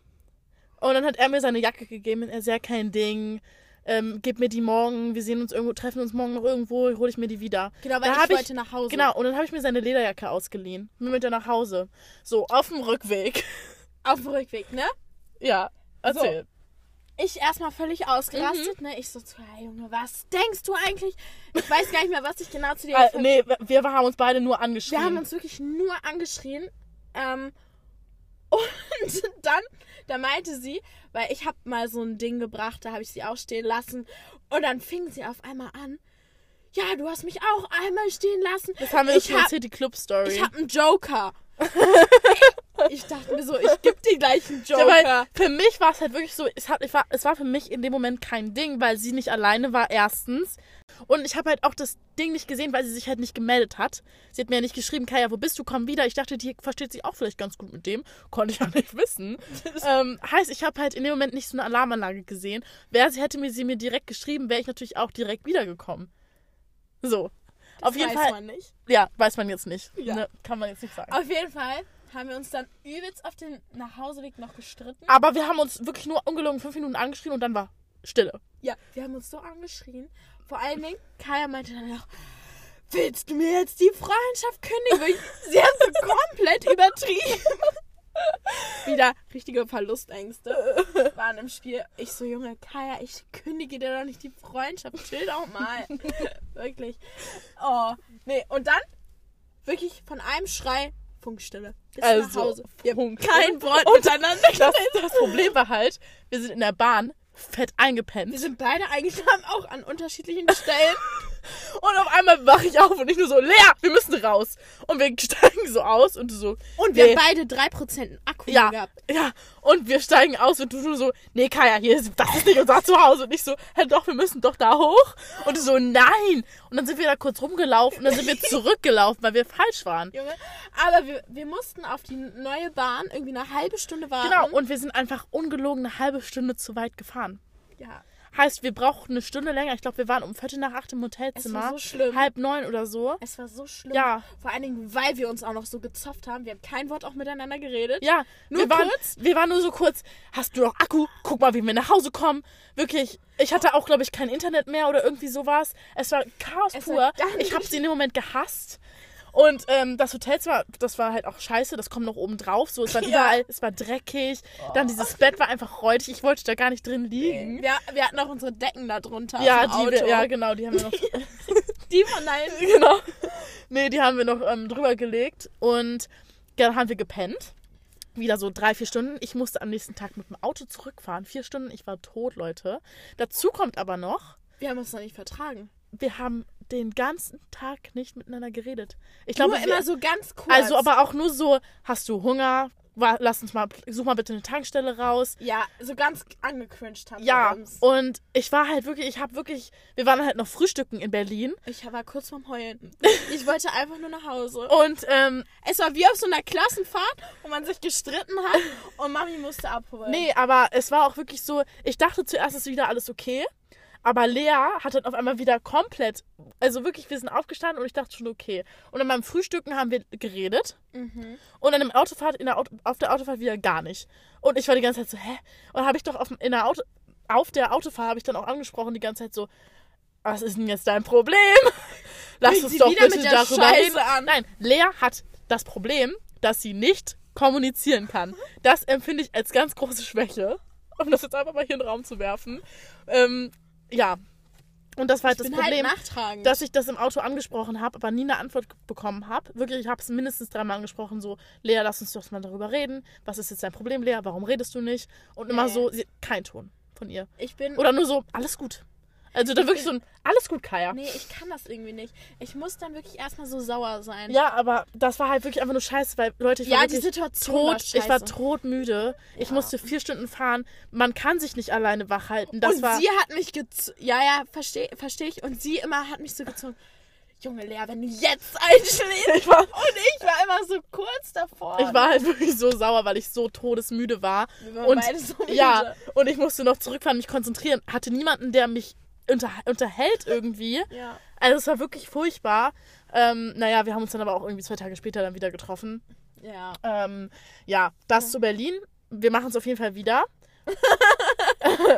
Und dann hat er mir seine Jacke gegeben und er sehr kein Ding. Ähm, gib mir die morgen, wir sehen uns irgendwo, treffen uns morgen noch irgendwo, hole ich mir die wieder. genau, weil Da ich wollte nach Hause. Genau, und dann habe ich mir seine Lederjacke ausgeliehen. Bin mit der nach Hause. So, auf dem Rückweg. Auf dem Rückweg, ne? Ja, erzähl. Ich erstmal völlig ausgerastet, Mhm. ne? Ich so, zu, hey Junge, was denkst du eigentlich? Ich weiß gar nicht mehr, was ich genau zu dir Äh, gesagt nee, wir haben uns beide nur angeschrien. Wir haben uns wirklich nur angeschrien. Ähm, und dann da meinte sie, weil ich habe mal so ein Ding gebracht, da habe ich sie auch stehen lassen. Und dann fing sie auf einmal an. Ja, du hast mich auch einmal stehen lassen. Das haben wir ich schon hab, erzählt, die Club-Story. ich habe einen Joker. ich dachte mir so, ich geb dir gleich einen Ja, Joker. weil für mich war es halt wirklich so, es, hat, war, es war für mich in dem Moment kein Ding, weil sie nicht alleine war, erstens. Und ich habe halt auch das Ding nicht gesehen, weil sie sich halt nicht gemeldet hat. Sie hat mir ja nicht geschrieben, Kaya, wo bist du, komm wieder. Ich dachte, die versteht sich auch vielleicht ganz gut mit dem. Konnte ich ja nicht wissen. ähm, heißt, ich habe halt in dem Moment nicht so eine Alarmanlage gesehen. Wäre sie, hätte mir sie mir direkt geschrieben, wäre ich natürlich auch direkt wiedergekommen. So. Das Auf jeden weiß Fall. man nicht. Ja, weiß man jetzt nicht. Ja. Ne, kann man jetzt nicht sagen. Auf jeden Fall haben wir uns dann übelst auf den Nachhauseweg noch gestritten. Aber wir haben uns wirklich nur ungelogen fünf Minuten angeschrien und dann war Stille. Ja, wir haben uns so angeschrien. Vor allen Dingen, Kaya meinte dann noch, willst du mir jetzt die Freundschaft kündigen? Sie hat so komplett übertrieben. Wieder richtige Verlustängste waren im Spiel. Ich so, Junge, Kaya, ich kündige dir doch nicht die Freundschaft. Chill doch mal. wirklich. Oh, nee. Und dann, wirklich von einem Schrei, Funkstille. Bis nach Also, Hause. Wir haben kein Wort miteinander Das, das Problem war halt, wir sind in der Bahn fett Wir eingepennt. sind beide eingeschlafen, auch an unterschiedlichen Stellen. Und auf einmal wache ich auf und ich nur so, Lea, wir müssen raus. Und wir steigen so aus und du so, Und wir Nee. haben beide 3% Akku ja, gehabt. ja. Und wir steigen aus und du nur so, nee, Kaya, hier ist, das ist nicht unser Zuhause. Und ich so, hä, doch, wir müssen doch da hoch. Und du so, nein. Und dann sind wir da kurz rumgelaufen und dann sind wir zurückgelaufen, weil wir falsch waren. Junge. Aber wir, wir mussten auf die neue Bahn irgendwie eine halbe Stunde warten. Genau, und wir sind einfach ungelogen eine halbe Stunde zu weit gefahren. ja. Heißt, wir brauchen eine Stunde länger. Ich glaube, wir waren um Viertel nach acht im Hotelzimmer. Es war so schlimm. Halb neun oder so. Es war so schlimm. Ja. Vor allen Dingen, weil wir uns auch noch so gezofft haben. Wir haben kein Wort auch miteinander geredet. Ja, Nur wir waren, kurz? Wir waren nur so kurz, hast du noch Akku? Guck mal, wie wir nach Hause kommen. Wirklich, ich hatte auch, glaube ich, kein Internet mehr oder irgendwie sowas. Es war Chaos Es pur. war Ich habe sie in dem Moment gehasst. Und ähm, das Hotelzimmer, das war halt auch scheiße, das kommt noch oben drauf. So, es war Ja. überall, es war dreckig. Dann dieses Bett war einfach räudig. Ich wollte da gar nicht drin liegen. Wir, wir hatten auch unsere Decken da drunter. Ja, die, Auto. ja, genau, die haben wir noch. die von deinen. genau. Nee, die haben wir noch ähm, drüber gelegt und dann haben wir gepennt. Wieder so drei, vier Stunden. Ich musste am nächsten Tag mit dem Auto zurückfahren. Vier Stunden, ich war tot, Leute. Dazu kommt aber noch, Wir haben uns noch nicht vertragen. wir haben den ganzen Tag nicht miteinander geredet. Ich Nur glaube, wir, immer so ganz kurz. also aber auch nur so, hast du Hunger? Lass uns mal, such mal bitte eine Tankstelle raus. Ja, so ganz angecringed haben Ja, wir uns. und ich war halt wirklich, ich habe wirklich, wir waren halt noch frühstücken in Berlin Ich war kurz vorm Heulen. Ich wollte einfach nur nach Hause. und ähm, Es war wie auf so einer Klassenfahrt, wo man sich gestritten hat und Mami musste abholen. Nee, aber es war auch wirklich so, ich dachte zuerst ist wieder alles okay. Aber Lea hat dann auf einmal wieder komplett, also wirklich, wir sind aufgestanden und ich dachte schon okay. Und dann beim Frühstücken haben wir geredet Mhm. und dann im Autofahrt, in der Auto, auf der Autofahrt wieder gar nicht. Und ich war die ganze Zeit so, hä? Und habe ich doch auf, in der Auto, auf der Autofahrt habe ich dann auch angesprochen die ganze Zeit so, was ist denn jetzt dein Problem? Lass Fängt uns doch wieder bitte darüber Scheiße reden. an. Nein, Lea hat das Problem, dass sie nicht kommunizieren kann. Das empfinde ich als ganz große Schwäche. Um das jetzt einfach mal hier in den Raum zu werfen. Ähm, ja. Und das war halt ich das bin Problem, halt dass ich das im Auto angesprochen habe, aber nie eine Antwort bekommen habe. Wirklich, ich habe es mindestens dreimal angesprochen, so, Lea, lass uns doch mal darüber reden. Was ist jetzt dein Problem, Lea? Warum redest du nicht? Und immer Nee. so, sie, kein Ton von ihr. ich bin. Oder nur so, alles gut. Also dann wirklich so ein, alles gut, Kaya. Nee, ich kann das irgendwie nicht. Ich muss dann wirklich erstmal so sauer sein. Ja, aber das war halt wirklich einfach nur scheiße, weil Leute, ich Ja, war die Situation tot, war ich war scheiße. todmüde. Ich Ja. musste vier Stunden fahren. Man kann sich nicht alleine wach halten. Das und war sie hat mich gezogen. Ja, ja, verstehe versteh ich. Und sie immer hat mich so gezogen. Junge Lea, wenn du jetzt einschläfst. ich war, Und ich war immer so kurz davor. ich war halt wirklich so sauer, weil ich so todesmüde war. Wir waren und beide so müde. ja, und ich musste noch zurückfahren, mich konzentrieren. Hatte niemanden, der mich unter, unterhält irgendwie. Ja. Also es war wirklich furchtbar. Ähm, naja, wir haben uns dann aber auch irgendwie zwei Tage später dann wieder getroffen. Ja. Ähm, ja, das zu Berlin. Wir machen es auf jeden Fall wieder.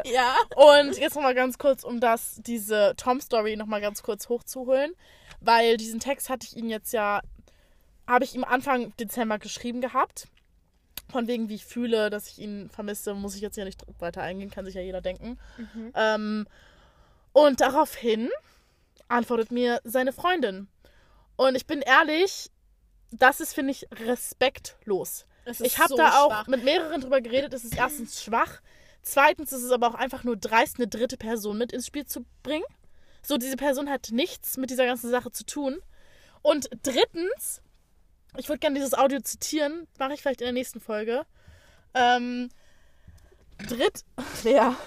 Ja. Und jetzt nochmal ganz kurz, um das, diese Tom-Story nochmal ganz kurz hochzuholen. Weil diesen Text hatte ich Ihnen jetzt ja, habe ich ihm Anfang Dezember geschrieben gehabt. Von wegen, wie ich fühle, dass ich ihn vermisse, muss ich jetzt ja nicht weiter eingehen, kann sich ja jeder denken. Ähm, und daraufhin antwortet mir seine Freundin. Und ich bin ehrlich, das ist, finde ich, respektlos. Ich habe so da auch schwach. mit mehreren drüber geredet. Es ist erstens schwach. Zweitens ist es aber auch einfach nur dreist, eine dritte Person mit ins Spiel zu bringen. So, diese Person hat nichts mit dieser ganzen Sache zu tun. Und drittens, ich würde gerne dieses Audio zitieren, mache ich vielleicht in der nächsten Folge. Ähm, dritt. Ja,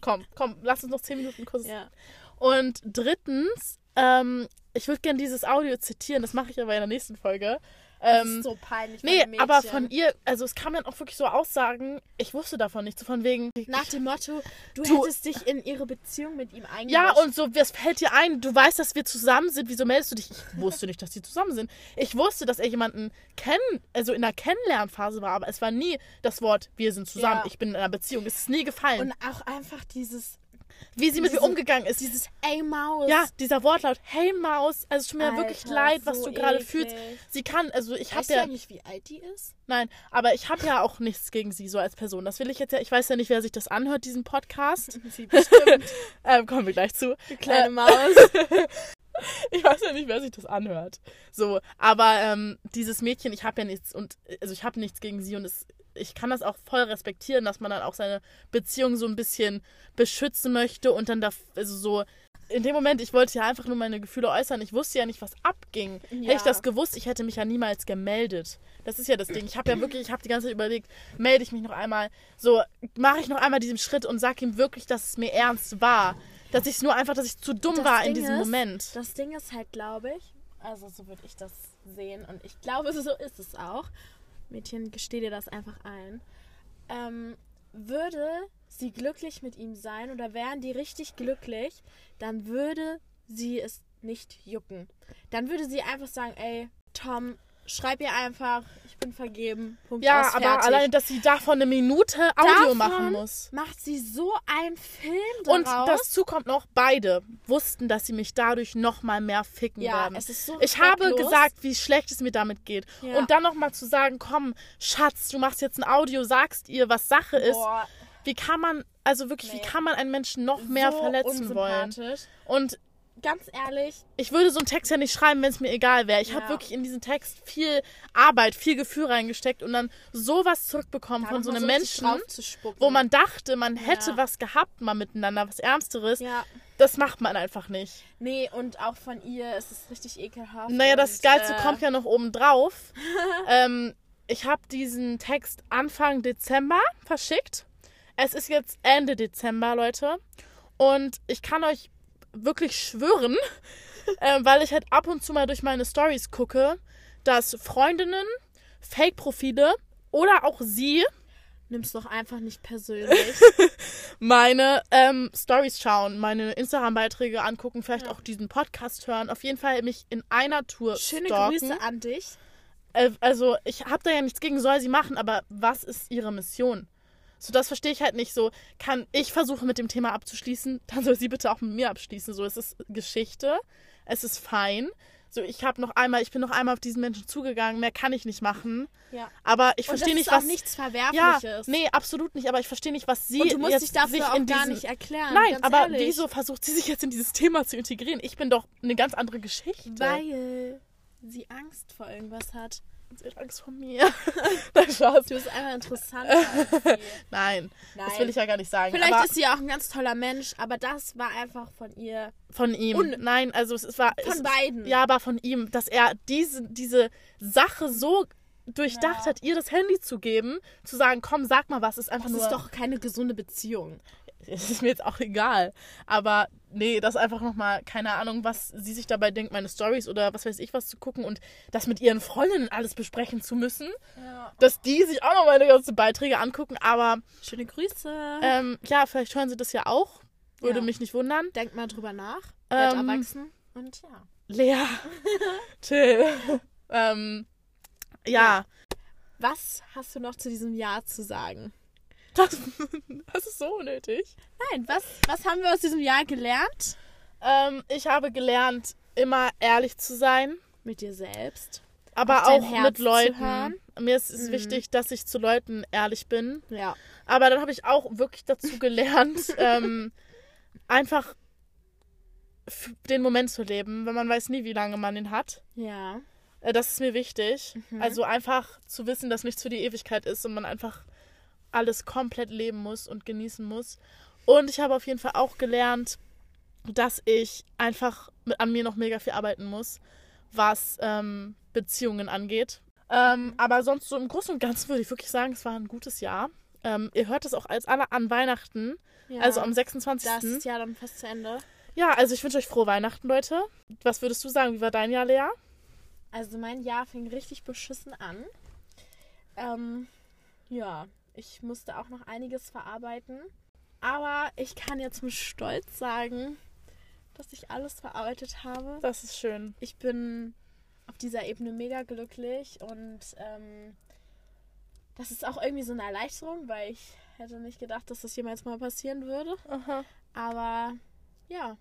komm, komm, lass uns noch zehn Minuten kurz. Ja. Und drittens, ähm, ich würde gerne dieses Audio zitieren, das mache ich aber in der nächsten Folge. Das Ähm, ist so peinlich. Nee, aber von ihr, also es kam dann auch wirklich so Aussagen, ich wusste davon nicht, so von wegen. Nach dem Motto, du, Du- hättest dich in ihre Beziehung mit ihm eingemischt. ja, und so, was fällt dir ein? Du weißt, dass wir zusammen sind, wieso meldest du dich? Ich wusste nicht, dass die zusammen sind. Ich wusste, dass er jemanden kennen, also in der Kennenlernphase war, aber es war nie das Wort, wir sind zusammen, Ja. ich bin in einer Beziehung. Es ist nie gefallen. Und auch einfach dieses, Wie sie mit mir diese- umgegangen ist. dieses Ey Maus. Ja, dieser Wortlaut, hey Maus, also es tut mir Alter, wirklich leid, was so du gerade fühlst. Sie kann, also ich habe Weißt du ja, eigentlich, wie alt die ist? nein, aber ich habe ja auch nichts gegen sie so als Person. Das will ich jetzt ja, ich weiß ja nicht, wer sich das anhört, diesen Podcast. Sie bestimmt. ähm, kommen wir gleich zu. Die kleine Äh, Maus. Ich weiß ja nicht, wer sich das anhört. So, aber ähm, dieses Mädchen, ich habe ja nichts und also ich habe nichts gegen sie und es, ich kann das auch voll respektieren, dass man dann auch seine Beziehung so ein bisschen beschützen möchte und dann da also so in dem Moment, ich wollte ja einfach nur meine Gefühle äußern. Ich wusste ja nicht, was abging. Ja. Hätte ich das gewusst, ich hätte mich ja niemals gemeldet. Das ist ja das Ding. Ich habe ja wirklich, ich habe die ganze Zeit überlegt, melde ich mich noch einmal, so mache ich noch einmal diesen Schritt und sag ihm wirklich, dass es mir ernst war. Dass ich es nur einfach, dass ich zu dumm Das war in Ding diesem ist, Moment. Das Ding ist halt, glaube ich, also so würde ich das sehen und ich glaube, so ist es auch. Mädchen, gesteh dir das einfach ein. Ähm, würde sie glücklich mit ihm sein oder wären die richtig glücklich, dann würde sie es nicht jucken. Dann würde sie einfach sagen, ey, Tom, schreib ihr einfach, ich bin vergeben. Punkt Ja, aus, aber allein, dass sie davon eine Minute Audio Davon machen muss. macht sie so einen Film Und daraus. dazu kommt noch, beide wussten, dass sie mich dadurch noch mal mehr ficken ja, werden. es ist so Ich habe gesagt, wie schlecht es mir damit geht. Ja. Und dann noch mal zu sagen, komm, Schatz, du machst jetzt ein Audio, sagst ihr, was Sache ist. Boah, Wie kann man, also wirklich, wie Nee. kann man einen Menschen noch mehr so verletzen wollen? Und Ganz ehrlich, ich würde so einen Text ja nicht schreiben, wenn es mir egal wäre. Ich Ja. habe wirklich in diesen Text viel Arbeit, viel Gefühl reingesteckt und dann sowas zurückbekommen da von so einem richtig Menschen, wo man dachte, man hätte Ja. was gehabt mal miteinander, was Ernsteres. Ja, Das macht man einfach nicht. nee, und auch von ihr ist es richtig ekelhaft. Naja, das Geilste äh, kommt ja noch oben drauf. ähm, ich habe diesen Text Anfang Dezember verschickt. Es ist jetzt Ende Dezember, Leute. Und ich kann euch wirklich schwören, äh, weil ich halt ab und zu mal durch meine Stories gucke, dass Freundinnen, Fake-Profile oder auch sie Nimm's doch einfach nicht persönlich. meine ähm, Stories schauen, meine Instagram-Beiträge angucken, vielleicht Ja. auch diesen Podcast hören. Auf jeden Fall mich in einer Tour Schöne stalken. Grüße an dich. Äh, also ich habe da ja nichts gegen, soll sie machen, aber was ist ihre Mission? So, das verstehe ich halt nicht so. Kann ich versuchen, mit dem Thema abzuschließen, dann soll sie bitte auch mit mir abschließen. So, es ist Geschichte, es ist fein. So, ich habe noch einmal, ich bin noch einmal auf diesen Menschen zugegangen, mehr kann ich nicht machen. Ja. Aber ich verstehe das nicht, ist auch was. nichts ja, Verwerfliches. nee, absolut nicht, aber ich verstehe nicht, was sie und du musst jetzt dich dafür sich auch in gar diesen, nicht erklären. Nein, aber ehrlich. wieso versucht sie sich jetzt in dieses Thema zu integrieren? Ich bin doch eine ganz andere Geschichte. Weil sie Angst vor irgendwas hat. Sie hat Angst vor mir. Nein, Spaß. Du bist einfach interessant. sie. Nein, das Nein. will ich ja gar nicht sagen. Vielleicht aber ist sie auch ein ganz toller Mensch, aber das war einfach von ihr. von ihm. Un- Nein, also es, war. Von es, beiden. Ja, aber von ihm, dass er diese, diese Sache so durchdacht Ja. hat, ihr das Handy zu geben, zu sagen, komm, sag mal was, ist einfach Das nur. ist doch keine gesunde Beziehung. Es ist mir jetzt auch egal. Aber nee, das einfach nochmal, keine Ahnung, was sie sich dabei denkt, meine Stories oder was weiß ich was zu gucken und das mit ihren Freundinnen alles besprechen zu müssen. Ja. Dass die sich auch noch meine ganzen Beiträge angucken, aber Schöne Grüße. ähm, ja, vielleicht hören sie das ja auch. Würde Ja. mich nicht wundern. Denk mal drüber nach. Werd Ähm, erwachsen. Und ja. Lea. Chill. ähm, ja. Was hast du noch zu diesem Jahr zu sagen? Das, das ist so unnötig. Nein, was, was haben wir aus diesem Jahr gelernt? Ähm, ich habe gelernt, immer ehrlich zu sein, Mit dir selbst. aber auch Herz mit Leuten. Mir ist es Mhm. wichtig, dass ich zu Leuten ehrlich bin. Ja. Aber dann habe ich auch wirklich dazu gelernt, ähm, einfach den Moment zu leben, weil man weiß nie, wie lange man ihn hat. Ja. Äh, Das ist mir wichtig. Mhm. Also einfach zu wissen, dass nichts für die Ewigkeit ist und man einfach alles komplett leben muss und genießen muss. Und ich habe auf jeden Fall auch gelernt, dass ich einfach mit, an mir noch mega viel arbeiten muss, was ähm, Beziehungen angeht. Ähm, aber sonst so im Großen und Ganzen würde ich wirklich sagen, es war ein gutes Jahr. Ähm, ihr hört es auch als alle an Weihnachten, Ja. also am 26. Das ist ja dann fast zu Ende. Ja, also ich wünsche euch frohe Weihnachten, Leute. Was würdest du sagen? Wie war dein Jahr, Lea? Also mein Jahr fing richtig beschissen an. Ähm, ja, ich musste auch noch einiges verarbeiten. Aber ich kann jetzt mit Stolz sagen, dass ich alles verarbeitet habe. Das ist schön. Ich bin auf dieser Ebene mega glücklich und ähm, das ist auch irgendwie so eine Erleichterung, weil ich hätte nicht gedacht, dass das jemals mal passieren würde. Aha. Aber ja,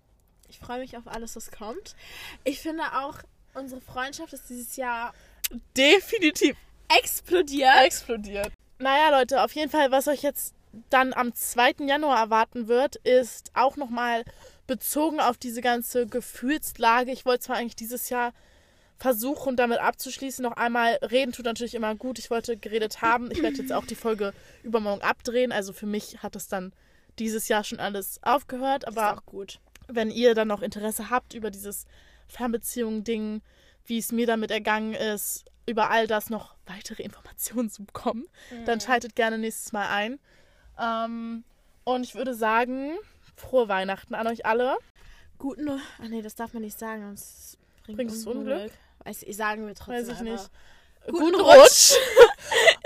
ich freue mich auf alles, was kommt. Ich finde auch, unsere Freundschaft ist dieses Jahr Definitiv explodiert. explodiert. Naja, Leute, auf jeden Fall, was euch jetzt dann am 2. Januar erwarten wird, ist auch nochmal bezogen auf diese ganze Gefühlslage. Ich wollte zwar eigentlich dieses Jahr versuchen, damit abzuschließen, noch einmal reden tut natürlich immer gut. Ich wollte geredet haben. Ich werde jetzt auch die Folge übermorgen abdrehen. Also für mich hat es dann dieses Jahr schon alles aufgehört. Aber ist auch gut. wenn ihr dann noch Interesse habt über dieses Fernbeziehungen-Ding, wie es mir damit ergangen ist, über all das noch weitere Informationen zu bekommen, dann schaltet gerne nächstes Mal ein. Ähm, und ich würde sagen, frohe Weihnachten an euch alle. Guten. Ach nee, das darf man nicht sagen, sonst bringt, Bringt es Unglück? Weiß ich, sagen wir trotzdem. Weiß ich nicht. Guten Guten Rutsch Rutsch.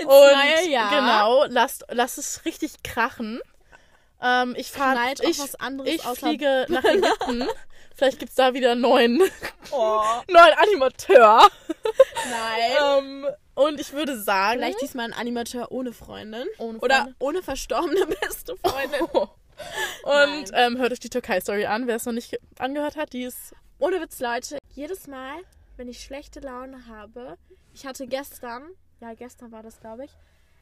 Und Jahr. genau, lasst, lasst es richtig krachen. Ähm, ich fahre, ich, was anderes ich fliege nach Ägypten. Vielleicht gibt es da wieder einen neuen, Oh, neuen Animateur. nein. Ähm, und ich würde sagen, Vielleicht diesmal ein Animateur ohne Freundin. Ohne Oder ohne verstorbene beste Freundin. Und Nein. ähm, hört euch die Türkei-Story an, wer es noch nicht ge- angehört hat. Die ist. Ohne Witz, Leute. Jedes Mal, wenn ich schlechte Laune habe, ich hatte gestern, ja, gestern war das, glaube ich,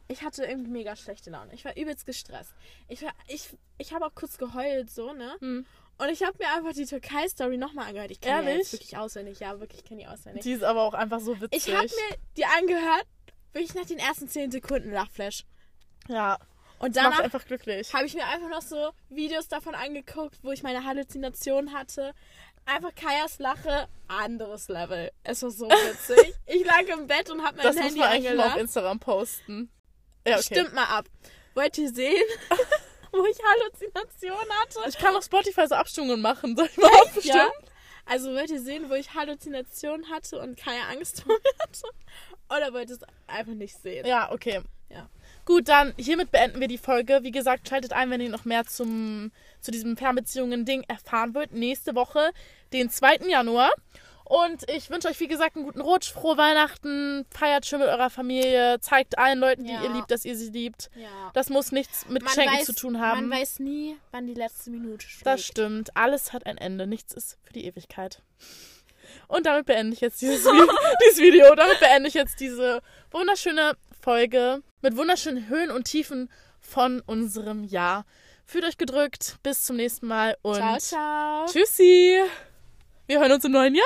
ich hatte irgendwie mega schlechte Laune. Ich war übelst gestresst. Ich, war- ich, ich habe auch kurz geheult, so, ne? Hm. Und ich habe mir einfach die Türkei-Story nochmal angehört. Ich kenne die jetzt wirklich auswendig. Ja, wirklich kenne die auswendig. Die ist aber auch einfach so witzig. ich habe mir die angehört, wirklich nach den ersten 10 Sekunden Lachflash. Ja, Und das danach einfach glücklich. habe ich mir einfach noch so Videos davon angeguckt, wo ich meine Halluzination hatte. Einfach Kajas Lache, anderes Level. Es war so witzig. ich lag im Bett und habe mein Das muss Handy man eigentlich mal auf. Instagram posten. Ja, okay. Stimmt mal ab. Wollt ihr sehen, wo ich Halluzination hatte? Ich kann auf Spotify so Abstimmungen machen. Soll ich mal abstimmen? Ja. Also wollt ihr sehen, wo ich Halluzination hatte und Kaya Angst vor mir hatte? Oder wollt ihr es einfach nicht sehen? Ja, okay. Ja. Gut, dann hiermit beenden wir die Folge. Wie gesagt, schaltet ein, wenn ihr noch mehr zum, zu diesem Fernbeziehungen-Ding erfahren wollt. Nächste Woche, den 2. Januar. Und ich wünsche euch, wie gesagt, einen guten Rutsch, frohe Weihnachten, feiert schön mit eurer Familie, zeigt allen Leuten, die Ja. ihr liebt, dass ihr sie liebt. Ja. Das muss nichts mit Man Geschenken weiß- zu tun haben. Man weiß nie, wann die letzte Minute schlägt. Das stimmt. Alles hat ein Ende. Nichts ist für die Ewigkeit. Und damit beende ich jetzt dieses, dieses Video. Damit beende ich jetzt diese wunderschöne Folge mit wunderschönen Höhen und Tiefen von unserem Jahr. Fühlt euch gedrückt. Bis zum nächsten Mal und Ciao, ciao. tschüssi. Wir hören uns im neuen Jahr.